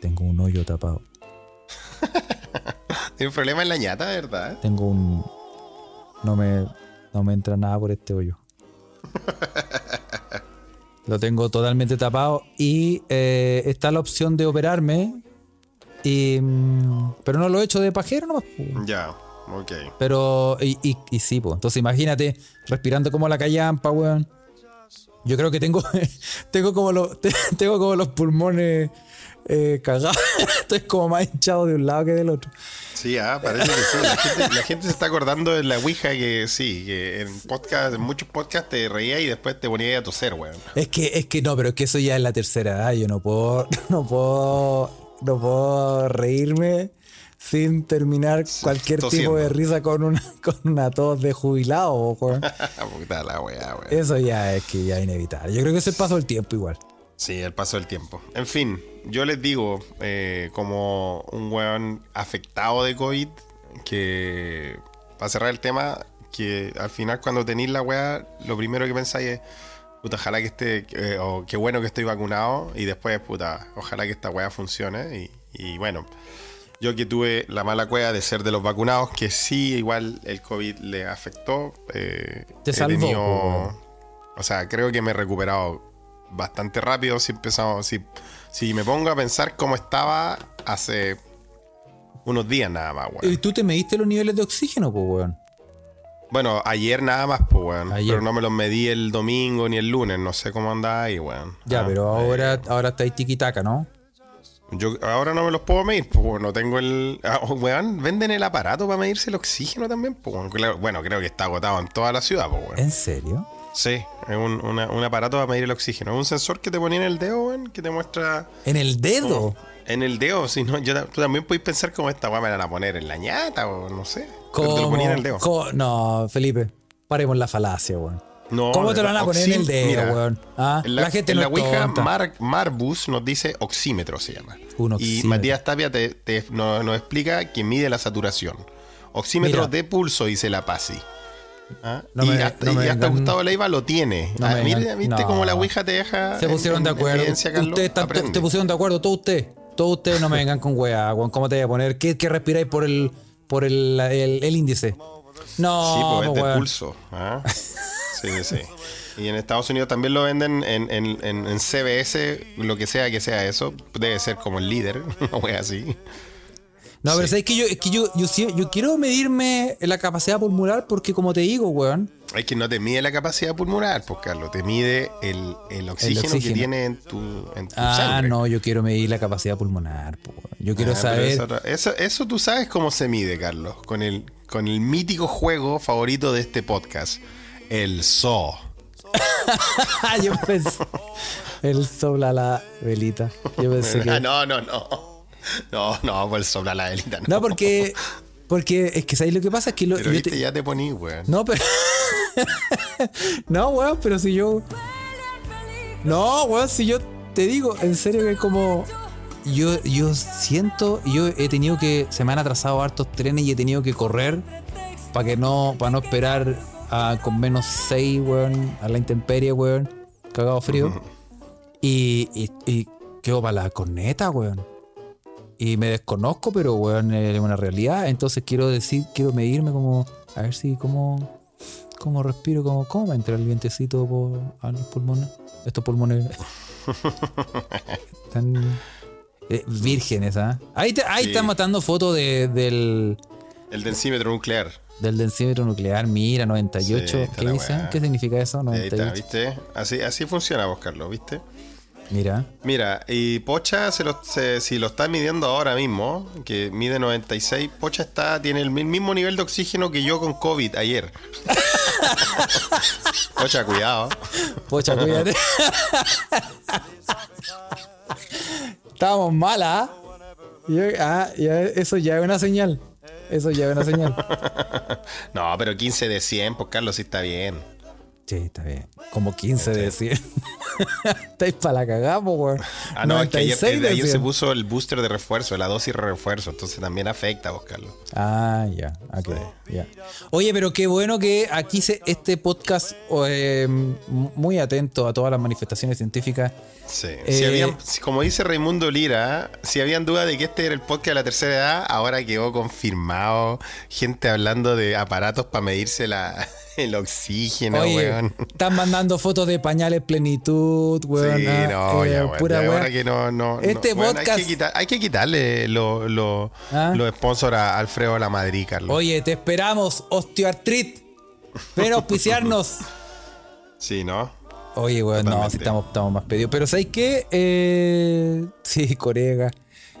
tengo un hoyo tapado, Tienes un problema en la ñata, ¿verdad? tengo un, no me, no me entra nada por este hoyo. Lo tengo totalmente tapado y eh, está la opción de operarme. Y, mm, pero no lo he hecho de pajero nomás. Ya, ok. Pero, y, y, y sí, pues. Entonces imagínate, respirando como la callampa, weón. Yo creo que tengo, tengo como los, tengo como los pulmones eh, cagados. Estoy como más hinchado de un lado que del otro. Sí, ah, parece que sí. La gente, la gente se está acordando de la Ouija que sí, que en podcast, en muchos podcasts te reías y después te ponías a toser, weón. Es que, es que no, pero es que eso ya es la tercera edad. Yo no puedo, no puedo, no puedo reírme sin terminar cualquier tosiendo. tipo de risa con una, con una tos de jubilado. Puta la weá, weón. Eso ya es que ya es inevitable. Yo creo que es el paso del tiempo igual. Sí, el paso del tiempo. En fin, yo les digo, eh, como un weón afectado de COVID, que para cerrar el tema, que al final cuando tenéis la weá, lo primero que pensáis es, puta, ojalá que esté, eh, o qué bueno que estoy vacunado, y después, puta, ojalá que esta weá funcione. Y, y bueno, yo que tuve la mala cueva de ser de los vacunados, que sí, igual el COVID le afectó. eh, Te salvó, tenido-. O sea, creo que me he recuperado bastante rápido si empezamos, si, si me pongo a pensar cómo estaba hace unos días nada más, weón. ¿Y tú te mediste los niveles de oxígeno, pues, weón? Bueno, ayer nada más, pues, weón. Ayer. Pero no me los medí el domingo ni el lunes. No sé cómo andaba ahí, weón. Ya, Ah, pero eh, ahora, ahora está ahí tiquitaca, ¿no? Yo ahora no me los puedo medir, pues, no tengo el... ah, weón, venden el aparato para medirse el oxígeno también, pues, Bueno, creo que está agotado en toda la ciudad, pues, weón. ¿En serio? Sí, es un, una- un aparato para medir el oxígeno. Es un sensor que te ponía en el dedo, weón, que te muestra... ¿En el dedo? En el dedo, si no, yo, tú también puedes pensar como esta weá me la van a poner en la ñata o no sé. Pero te lo ponía en el dedo. ¿Cómo? No, Felipe, paremos la falacia, weón. No, ¿Cómo te lo van a poner en el dedo, mira, weón? ¿Ah? La, la, gente en no la Ouija. Mar- Marbus nos dice oxímetro se llama. Un y. Matías Tapia te, te- nos, nos explica que mide la saturación. Oxímetro Mira. de pulso, dice la PASI. ¿Ah? No y me- hasta, no y me hasta Gustavo Leiva lo tiene. No Ah, mira, ¿viste cómo la Ouija te deja Se en- pusieron de acuerdo. Aprende. te pusieron de acuerdo, todos ustedes. Todos ustedes no me vengan con weá. ¿Cómo te voy a poner? ¿Qué, qué respiráis por el por el, el, el índice? No, Sí, pues es de pulso. ¿ah? Sí, sí, sí. Y en Estados Unidos también lo venden en, en- en- en CBS, lo que sea que sea eso. Debe ser como el líder, una wea así. No, pero Sí. sabes que yo, es que yo, yo, yo quiero medirme la capacidad pulmonar porque como te digo, weón. Es que no te mide la capacidad pulmonar, pues Carlos, te mide el, el oxígeno, que oxígeno. tiene en tu, en tu Ah, sangre. no, yo quiero medir la capacidad pulmonar. po. Yo quiero Ah, saber. Eso, eso, eso tú sabes cómo se mide, Carlos, con el, con el mítico juego favorito de este podcast, el zoo. Ah, yo pensé. Él sopla la velita. Yo pensé que. Ah, no, no, no. No, no, pues sopla la velita. No, No, porque. Porque es que ¿sabes lo que pasa? Es que lo, Pero yo viste, te- ya te poní, weón. No, pero. no, weón, pero si yo. No, weón, si yo te digo, en serio que es como. Yo, yo siento, yo he tenido que. Se me han atrasado hartos trenes y he tenido que correr para que no. Para no esperar a- con menos 6, weón, a la intemperie, weón. Cagado frío. Y, y, y quedo para la corneta, weón. Y me desconozco, pero weón, es una realidad. Entonces quiero decir, quiero medirme como. A ver si cómo. ¿Cómo respiro? ¿Cómo, cómo me entra el vientecito por, a los pulmones? Estos pulmones. Están. eh, vírgenes, ¿ah? Ahí, te- ahí Sí. están matando fotos de, del, El densímetro nuclear. del densímetro nuclear. Mira, 98. Sí, ¿Qué la dice? weá. ¿Qué significa eso? Ahí está, 98. ¿viste? Así, así funciona vos, Carlos, ¿viste? Mira. Mira, y Pocha, se lo- se- si lo está midiendo ahora mismo, que mide 96, Pocha está, tiene el mi- mismo nivel de oxígeno que yo con COVID ayer. Pocha, cuidado. Pocha, cuídate. Estábamos malas. ah, ya, eso ya es una señal. Eso ya es una señal. No, pero 15 de 100, pues Carlos sí está bien. Sí, está bien. Como 15 de 100. Estáis para la cagada, weón. Ah, no, es que ayer, 96 de ayer se 100. puso el booster de refuerzo, la dosis de refuerzo, entonces también afecta, vos, Carlos. Ah, ya, ok, ya. Oye, pero qué bueno que aquí se, este podcast, eh, muy atento a todas las manifestaciones científicas. Sí. Eh, Si habían- como dice Raimundo Lira, si habían duda de que este era el podcast de la tercera edad, ahora quedó confirmado. Gente hablando de aparatos para medirse la, el oxígeno, Oye, weón. están mandando fotos de pañales plenitud, weón. Sí, ah, no, eh, ya, weón. pura Ya, weá. ahora que no, no, Este no. Weón, podcast- hay, que quitar- hay que quitarle lo- lo- ¿Ah? los sponsors a Alfredo La Madrid, Carlos. Oye, te esperamos, osteoartrit. Ven a auspiciarnos. Sí, ¿no? Oye, weón, no, si estamos, estamos más pedidos. Pero ¿sabes qué? Eh, sí, Corega.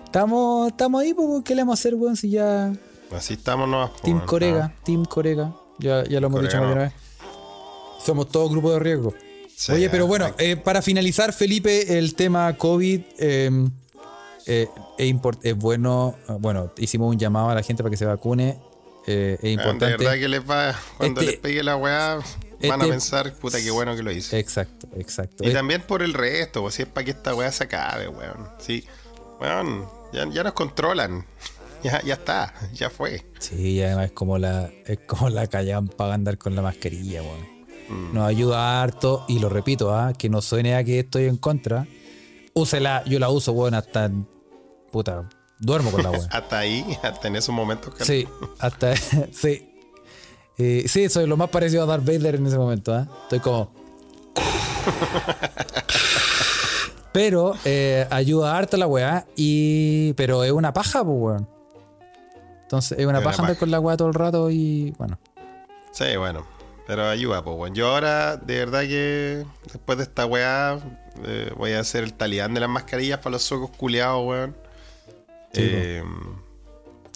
Estamos, estamos ahí, ¿qué le vamos a hacer, weón? Si ya. Así estamos, ¿no? Team Corega. Team Corega. Ya, ya lo hemos dicho más de una vez. Somos todos grupo de riesgo. Sí, Oye, pero bueno, hay- eh, para finalizar, Felipe, el tema COVID eh, eh, es, bueno. eh, Bueno, hicimos un llamado a la gente para que se vacune. eh, es importante. De verdad que les va, cuando Este- les pegue la weá, van a este- pensar, puta, qué bueno que lo hice. Exacto, exacto. Y también por el resto, pues si es para que esta weá se acabe, weón. Sí, weón, ya, ya nos controlan. Ya, ya está, ya fue. Sí, además es como la, es como la callampa para andar con la mascarilla, weón. Mm. Nos ayuda harto, y lo repito, ¿ah? que no suene a que estoy en contra. Úsela, yo la uso, weón, hasta. Puta, duermo con la weón. Hasta ahí, hasta en esos momentos. Carlos. Sí, hasta. sí. Eh, sí, soy lo más parecido a Darth Vader en ese momento, ¿ah? Estoy como. pero eh, ayuda harto la weá. Y. Pero es una paja, pues, weón. Entonces, es una paja andar con la weá todo el rato y. Bueno. Sí, bueno. Pero ayuda, pues, weón. Yo ahora, de verdad que después de esta weá, eh, voy a hacer el talidán de las mascarillas para los socos culeados, weón. Sí, Eh,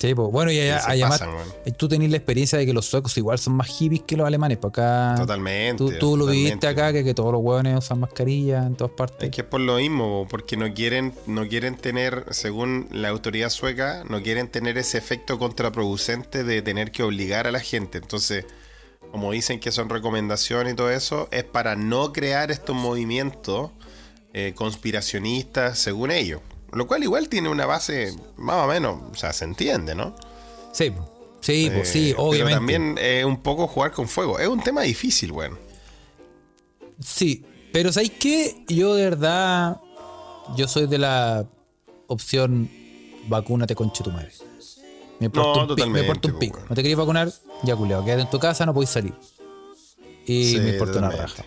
Sí, pues. Bueno, y allá- además. weón. Tú tenés la experiencia de que los suecos igual son más hippies que los alemanes. Para acá. Totalmente. Tú, tú lo viviste acá, que, que todos los hueones usan mascarilla en todas partes. Es que es por lo mismo, po, porque no quieren, no quieren tener, según la autoridad sueca, no quieren tener ese efecto contraproducente de tener que obligar a la gente. Entonces, como dicen que son recomendaciones y todo eso, es para no crear estos movimientos eh, conspiracionistas, según ellos. Lo cual igual tiene una base más o menos, o sea, se entiende, ¿no? Sí, sí, pues sí, Eh, obviamente. Pero también es un poco jugar con fuego. Es un tema difícil, weón. Sí, pero ¿sabéis qué? Yo de verdad, yo soy de la opción vacúnate con tu madre. Me importa un, pi- me importa un pico. ¿No te queréis vacunar? Ya culeado, quédate en tu casa, no podéis salir. Y Sí, me importa una raja.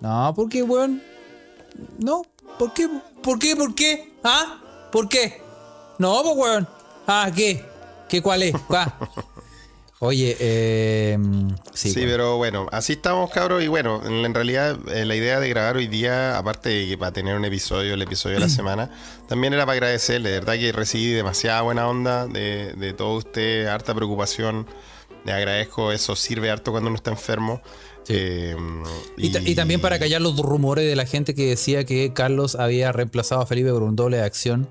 No, ¿por qué, weón? No, ¿por qué? ¿Por qué? ¿Por qué? ¿Ah? ¿Por qué? No, pues, weón. Ah, ¿qué? ¿Qué cuál es? ¿Cuál? Oye, eh, sí, Sí, pero bueno, así estamos, cabros. Y bueno, en, realidad eh, la idea de grabar hoy día, aparte de que para tener un episodio, el episodio de la semana, también era para agradecerle. De verdad que recibí demasiada buena onda de, de todo usted, harta preocupación. Le agradezco, eso sirve harto cuando uno está enfermo. Sí. Eh, Y, ta- y también para callar los rumores de la gente que decía que Carlos había reemplazado a Felipe por un doble de acción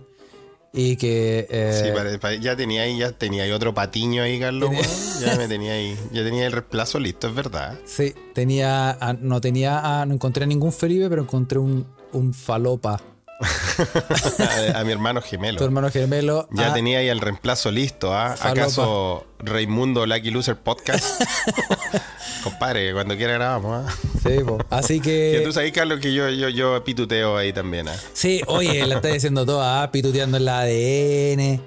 y que eh, Sí, ya tenía ahí, ya tenía ahí otro patiño ahí, Carlos. Tenía-. Ya me tenía ahí, ya tenía el reemplazo listo, es verdad. sí, tenía no tenía no encontré ningún Felipe, pero encontré un, un falopa, a, a mi hermano gemelo. tu hermano gemelo. Ya ah, tenía ahí el reemplazo listo, ¿ah? ¿Acaso Raimundo Lucky Loser Podcast? Compadre, cuando quiera grabamos, ¿ah? sí, po. Así Que tú sabes, Carlos, que yo, yo, yo pituteo ahí también, ¿ah? sí, oye, la está diciendo toda, ah, pituteando en la ADN.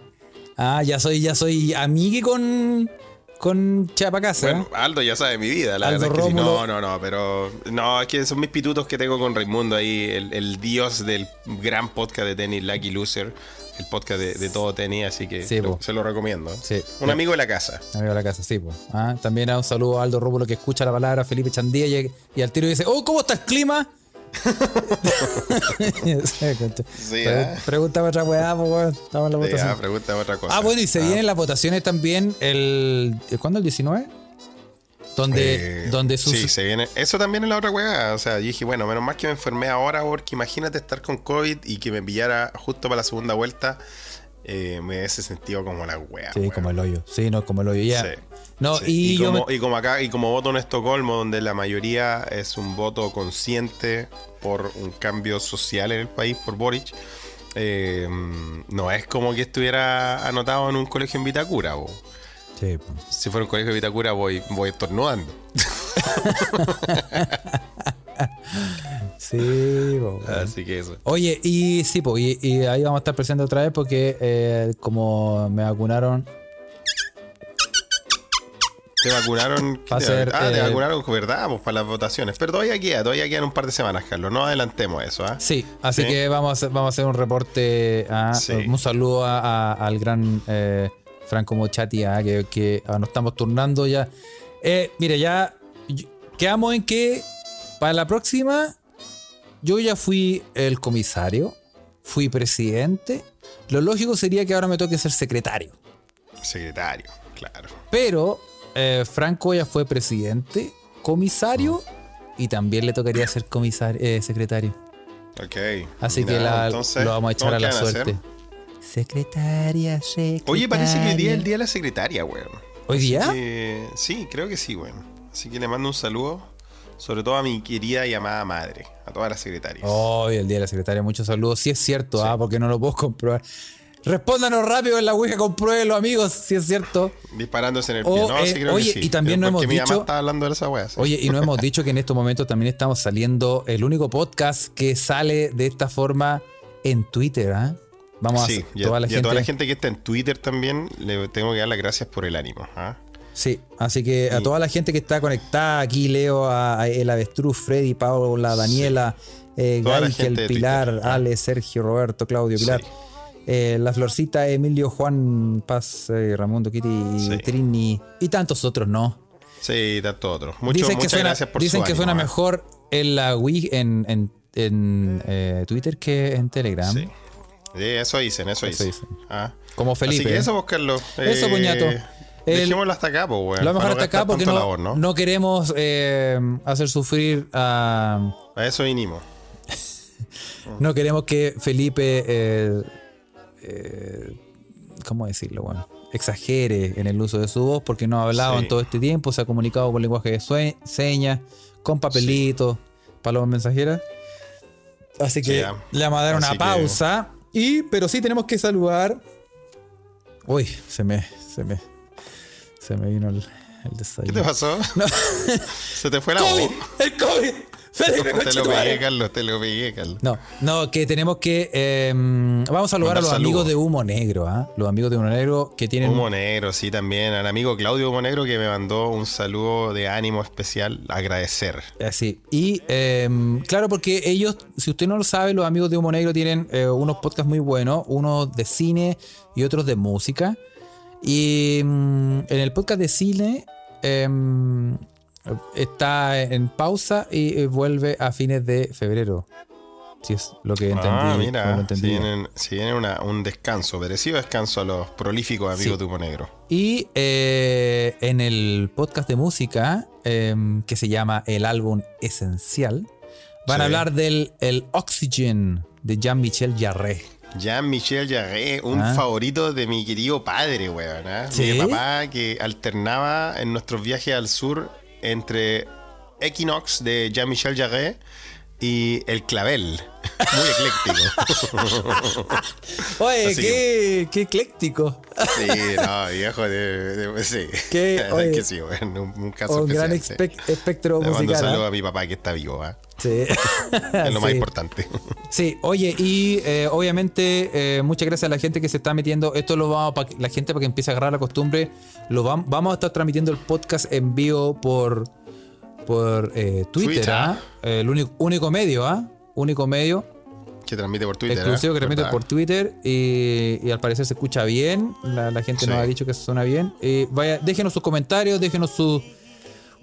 Ah, ya soy ya soy amigue con con Chapacasa. Bueno, Aldo ya sabe mi vida, la Aldo verdad es que sí. No, no, no, pero no, es que son mis pitutos que tengo con Raimundo ahí, el, el dios del gran podcast de tenis Lucky Loser, el podcast de, de todo tenis, así que Sí, lo- po. se lo recomiendo. Sí. Un amigo de la casa. Amigo de la casa, sí, pues. Ah, también a un saludo a Aldo Rómulo que escucha la palabra Felipe Chandía y, y al tiro dice, oh, ¿cómo está el clima? Sí, Pre- ah. Pregunta otra weá, pues, weón. Estamos en la Sí, votación. ah, pregúntame otra cosa. Ah, bueno, y se Ah. vienen las votaciones también el. ¿Cuándo? ¿El 19? Donde, Eh, donde sus- Sí, se viene. Eso también es la otra weá. O sea, yo dije, bueno, menos mal que me enfermé ahora, porque imagínate estar con COVID y que me pillara justo para la segunda vuelta. Eh, me hubiese sentido como la weá. Sí, como el hoyo. Sí, no, como el hoyo. Ya. Sí, No, sí. y, como, me- y como acá, y como voto en Estocolmo, donde la mayoría es un voto consciente por un cambio social en el país, por Boric. eh, no es como que estuviera anotado en un colegio en Vitacura. bo. Sí. Si fuera un colegio de Vitacura, voy, voy estornudando. Sí, po. Así que eso. Oye, y sí, pues, y, y ahí vamos a estar presentes otra vez porque eh, como me vacunaron. Te vacunaron. Te- ser, ah, te eh, vacunaron, ¿verdad? Pues para las votaciones. Pero todavía queda, todavía quedan un par de semanas, Carlos. No adelantemos eso, ¿ah? Sí, así Sí. que vamos a hacer, vamos a hacer un reporte. ah, Sí. Un saludo a- a- al gran eh, Franco Mochati, ah, que, que ah, nos estamos turnando ya. Eh, mire, ya quedamos en que para la próxima yo ya fui el comisario, fui presidente. Lo lógico sería que ahora me toque ser secretario. Secretario, claro. Pero eh, Franco ya fue presidente, comisario y también le tocaría ser comisario, eh, secretario. Ok. Así que la- entonces, lo vamos a echar ¿cómo a la suerte. Secretaria, secretaria. Oye, parece que hoy día es el día de la secretaria, weón. ¿Hoy día? que- sí, creo que sí, weón. Así que le mando un saludo, sobre todo a mi querida y amada madre, a todas las secretarias. Hoy, el día de la secretaria, muchos saludos. Si es cierto, ah, porque no lo puedo comprobar. Respóndanos rápido en la Ouija, compruébenlo, amigos, si es cierto. Disparándose en el pie. No, eh, sí, creo oye, que sí. y también no hemos mi dicho- mamá estaba hablando de esa weá. sí. Oye, y no hemos dicho que en estos momentos también estamos saliendo el único podcast que sale de esta forma en Twitter, ¿ah? Vamos Sí, a toda la y a gente. toda la gente que está en Twitter también le tengo que dar las gracias por el ánimo. ¿ah? Sí, así que a toda la gente que está conectada, aquí leo a, El Avestruz, Freddy, Paula, Daniela, eh, Gaigel, Pilar, Ale, Sergio, Roberto, Claudio, Pilar. Eh, la Florcita, Emilio, Juan, Paz, eh, Ramón Doquiti, Trini y tantos otros, ¿no? Sí, tantos otros. dicen que suena, Dicen que suena mejor en la Wii, en, en, eh, Twitter que en Telegram. Sí. eso dicen, eso, dicen. Ah. Como Felipe. Así que eso, buscarlo. Eso, puñato. Dejémoslo hasta acá, pues, weón. Lo mejor hasta acá porque no, ¿no? queremos hacer sufrir a. A eso vinimos. no queremos que Felipe eh, ¿cómo decirlo? Bueno, exagere en el uso de su voz porque no ha hablado en todo este tiempo, se ha comunicado por lenguaje de señas, con papelitos, palomas mensajeras. Así que le vamos a dar una pausa. Y, pero sí tenemos que saludar. Uy, se me, se me, se me vino el, el desayuno. ¿Qué te pasó? se te fue la voz. El COVID te lo pegué, Carlos, te lo pegué, Carlos. No, no, que tenemos que. Em, vamos a saludar a los amigos de Humo Negro, ¿ah? Los amigos de Humo Negro que tienen. Humo Negro, sí, también. Al amigo Claudio Humo Negro que me mandó un saludo de ánimo especial. Agradecer. Así. Eh, y em, claro, porque ellos, si usted no lo sabe, los amigos de Humo Negro tienen eh, unos podcasts muy buenos, unos de cine y otros de música. Y em, en el podcast de cine está en pausa y eh, vuelve a fines de febrero. Si es lo que entendí. Ah, mira, si vienen, un descanso, merecido descanso a los prolíficos amigos de Humo Negro. Y eh, en el podcast de música, em, que se llama El álbum esencial, van a hablar del el Oxygen de Jean-Michel Jarre. Jean-Michel Jarre, un ah. favorito de mi querido padre, weón. ¿eh? Mi papá que alternaba en nuestros viajes al sur entre Equinox de Jean-Michel Jarre y El Clavel. Muy ecléctico. Oye, qué, qué, ecléctico. Sí, no, viejo, de, sí. Qué, oye, que sí, bueno, un, caso un gran espectro musical. un saludo ¿ah? a mi papá que está vivo. ¿eh? Sí. es lo más importante. Sí, oye, y eh, obviamente eh, muchas gracias a la gente que se está metiendo. Esto lo vamos para la gente para que empiece a agarrar la costumbre. Lo vamos a estar transmitiendo el podcast en vivo por por eh, Twitter, ¿ah? el único, único medio, ¿ah? Único medio. Que transmite por Twitter. Exclusivo que transmite por Twitter y, al parecer se escucha bien. La, gente nos ha dicho que suena bien. vaya, déjenos sus comentarios, déjenos su,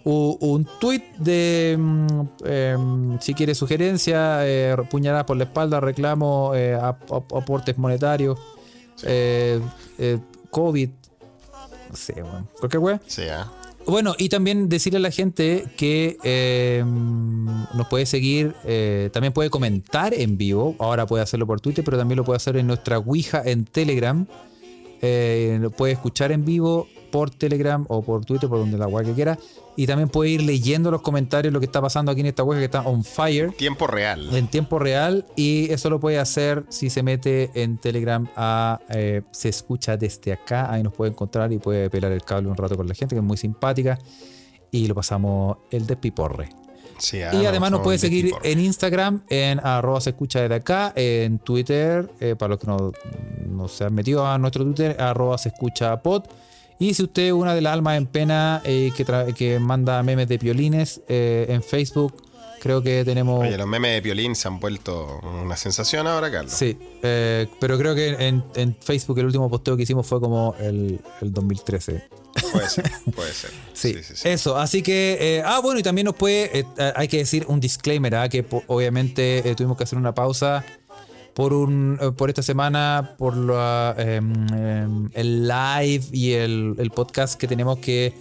un tweet de mm, em, si quiere sugerencia, eh, puñalada por la espalda, reclamo, eh, aportes monetarios, eh, COVID, no sé, bueno, cualquier wea. Sí, ¿ah? Bueno, y también decirle a la gente que em, nos puede seguir, también puede comentar en vivo, ahora puede hacerlo por Twitter, pero también lo puede hacer en nuestra Ouija en Telegram. puede escuchar en vivo por Telegram o por Twitter, por donde la web que quiera. Y también puede ir leyendo los comentarios, lo que está pasando aquí en esta web que está on fire. Tiempo real. En tiempo real. Y eso lo puede hacer si se mete en Telegram a eh, Se escucha desde acá. Ahí nos puede encontrar y puede pelar el cable un rato con la gente, que es muy simpática. Y lo pasamos el despiporre. Sí, y además nos puede seguir en Instagram, en arroba se escucha desde acá, en Twitter, eh, para los que no, no, se han metido a nuestro Twitter, arroba se escucha pod. Y si usted es una de las almas en pena eh, que, que, manda memes de piolines eh, en Facebook, creo que tenemos. Oye, los memes de piolín se han vuelto una sensación ahora, Carlos. Sí, eh, pero creo que en, Facebook el último posteo que hicimos fue como el, 2013. Puede ser, puede ser. sí, eso. Así que, ah, bueno, y también nos puede, hay que decir un disclaimer, ¿ah? que obviamente tuvimos que hacer una pausa por un eh, por esta semana, por la, em, em, el live y el, podcast que tenemos que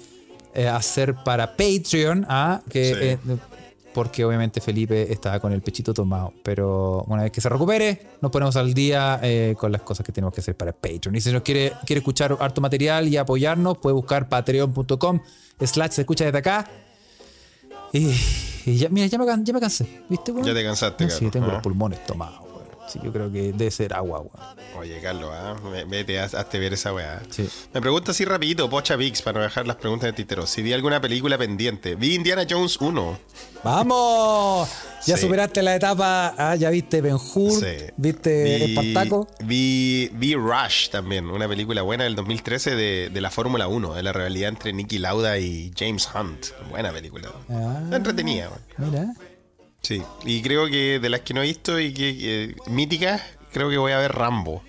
eh, hacer para Patreon, ¿ah? que, eh, porque obviamente Felipe estaba con el pechito tomado. Pero una vez que se recupere, nos ponemos al día con las cosas que tenemos que hacer para Patreon. Y si nos quiere, quiere escuchar harto material y apoyarnos, puede buscar patreon.com slash se escucha desde acá. Y, ya, mira, ya me, cansé, ¿viste? Ya te cansaste, Sí, tengo los pulmones tomados. Sí, yo creo que debe ser agua, weón. Oye, Carlos. Ve- vete, haz- hazte ver esa weá. Sí. Me pregunta así rapidito, Pocha Vix, para no dejar las preguntas de titero. Si vi alguna película pendiente. Vi Indiana Jones 1. ¡Vamos! Ya Sí. superaste la etapa. Ah, ya viste Ben Hur, Sí. viste Espartaco. Vi, vi Rush también, una película buena del 2013 de, de la Fórmula 1, de la rivalidad entre Nicky Lauda y James Hunt. Buena película. Ah. Entretenida. weón. Mira. Sí. Y creo que de las que no he visto y que, que- míticas, creo que voy a ver Rambo.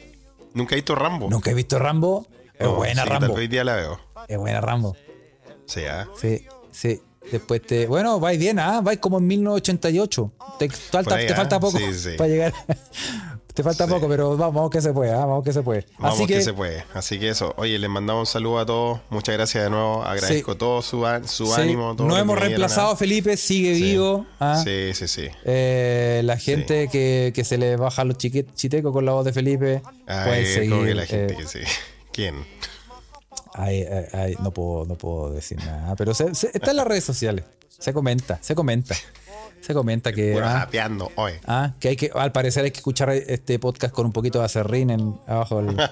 ¿Nunca he visto Rambo? Nunca he visto Rambo. Es Oh, buena sí, Rambo. Hoy día la veo. Es buena Rambo. Sí, ¿ah? Sí, sí. Después te. Bueno, vais bien, ¿ah? Vais como en 1988. Te falta, ahí, te ¿ah? falta poco Sí, sí. para llegar. Te falta Sí. poco, pero vamos, vamos que se puede, ¿ah? Vamos que se puede. Vamos Así que, que, se puede. Así que eso. Oye, les mandamos un saludo a todos. Muchas gracias de nuevo. Agradezco Sí. todo su, su sí, ánimo. Todo no hemos reemplazado ¿ah? a Felipe, sigue vivo. ¿ah? Sí, sí, sí. Eh, la gente que, que se le baja los chitecos con la voz de Felipe Ay, seguir. como que la gente eh, que sí. ¿Quién? ay, ay, ay, no, puedo, no puedo decir nada, pero se- se- está en las redes sociales. Se comenta, se comenta. Se comenta que. Ah. Oye. Ah, que hay que, al parecer hay que escuchar este podcast con un poquito de acerrín en, abajo del, no,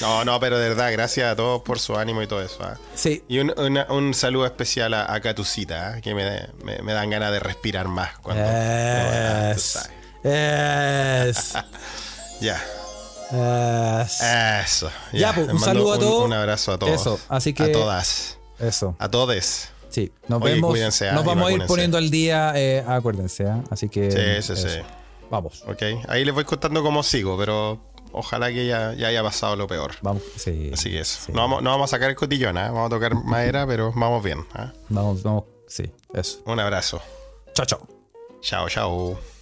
no, no, pero de verdad, gracias a todos por su ánimo y todo eso. ¿ah? Sí, Y un, una- un saludo especial a, a Catucita, ¿ah? que me, me- me dan ganas de respirar más cuando. Es, Ya, es. eso. Ya, pues, un saludo a un- todos. Un abrazo a todos. Eso, así que- A todas. Eso, A todes. Sí. Nos Oye, vemos. cuídense, nos vamos a ir poniendo al día, eh, acuérdense, ¿ah? Así que. Sí, sí, eso. sí. Vamos, Ok, ahí les voy contando cómo sigo, pero ojalá que ya, ya haya pasado lo peor. vamos, sí. Así que eso. sí. No, vamos, no vamos a sacar el cotillón, ¿ah? vamos a tocar madera, pero vamos bien. ¿ah? Vamos, vamos, sí, eso. Un abrazo. Chao, chao. Chao, chao.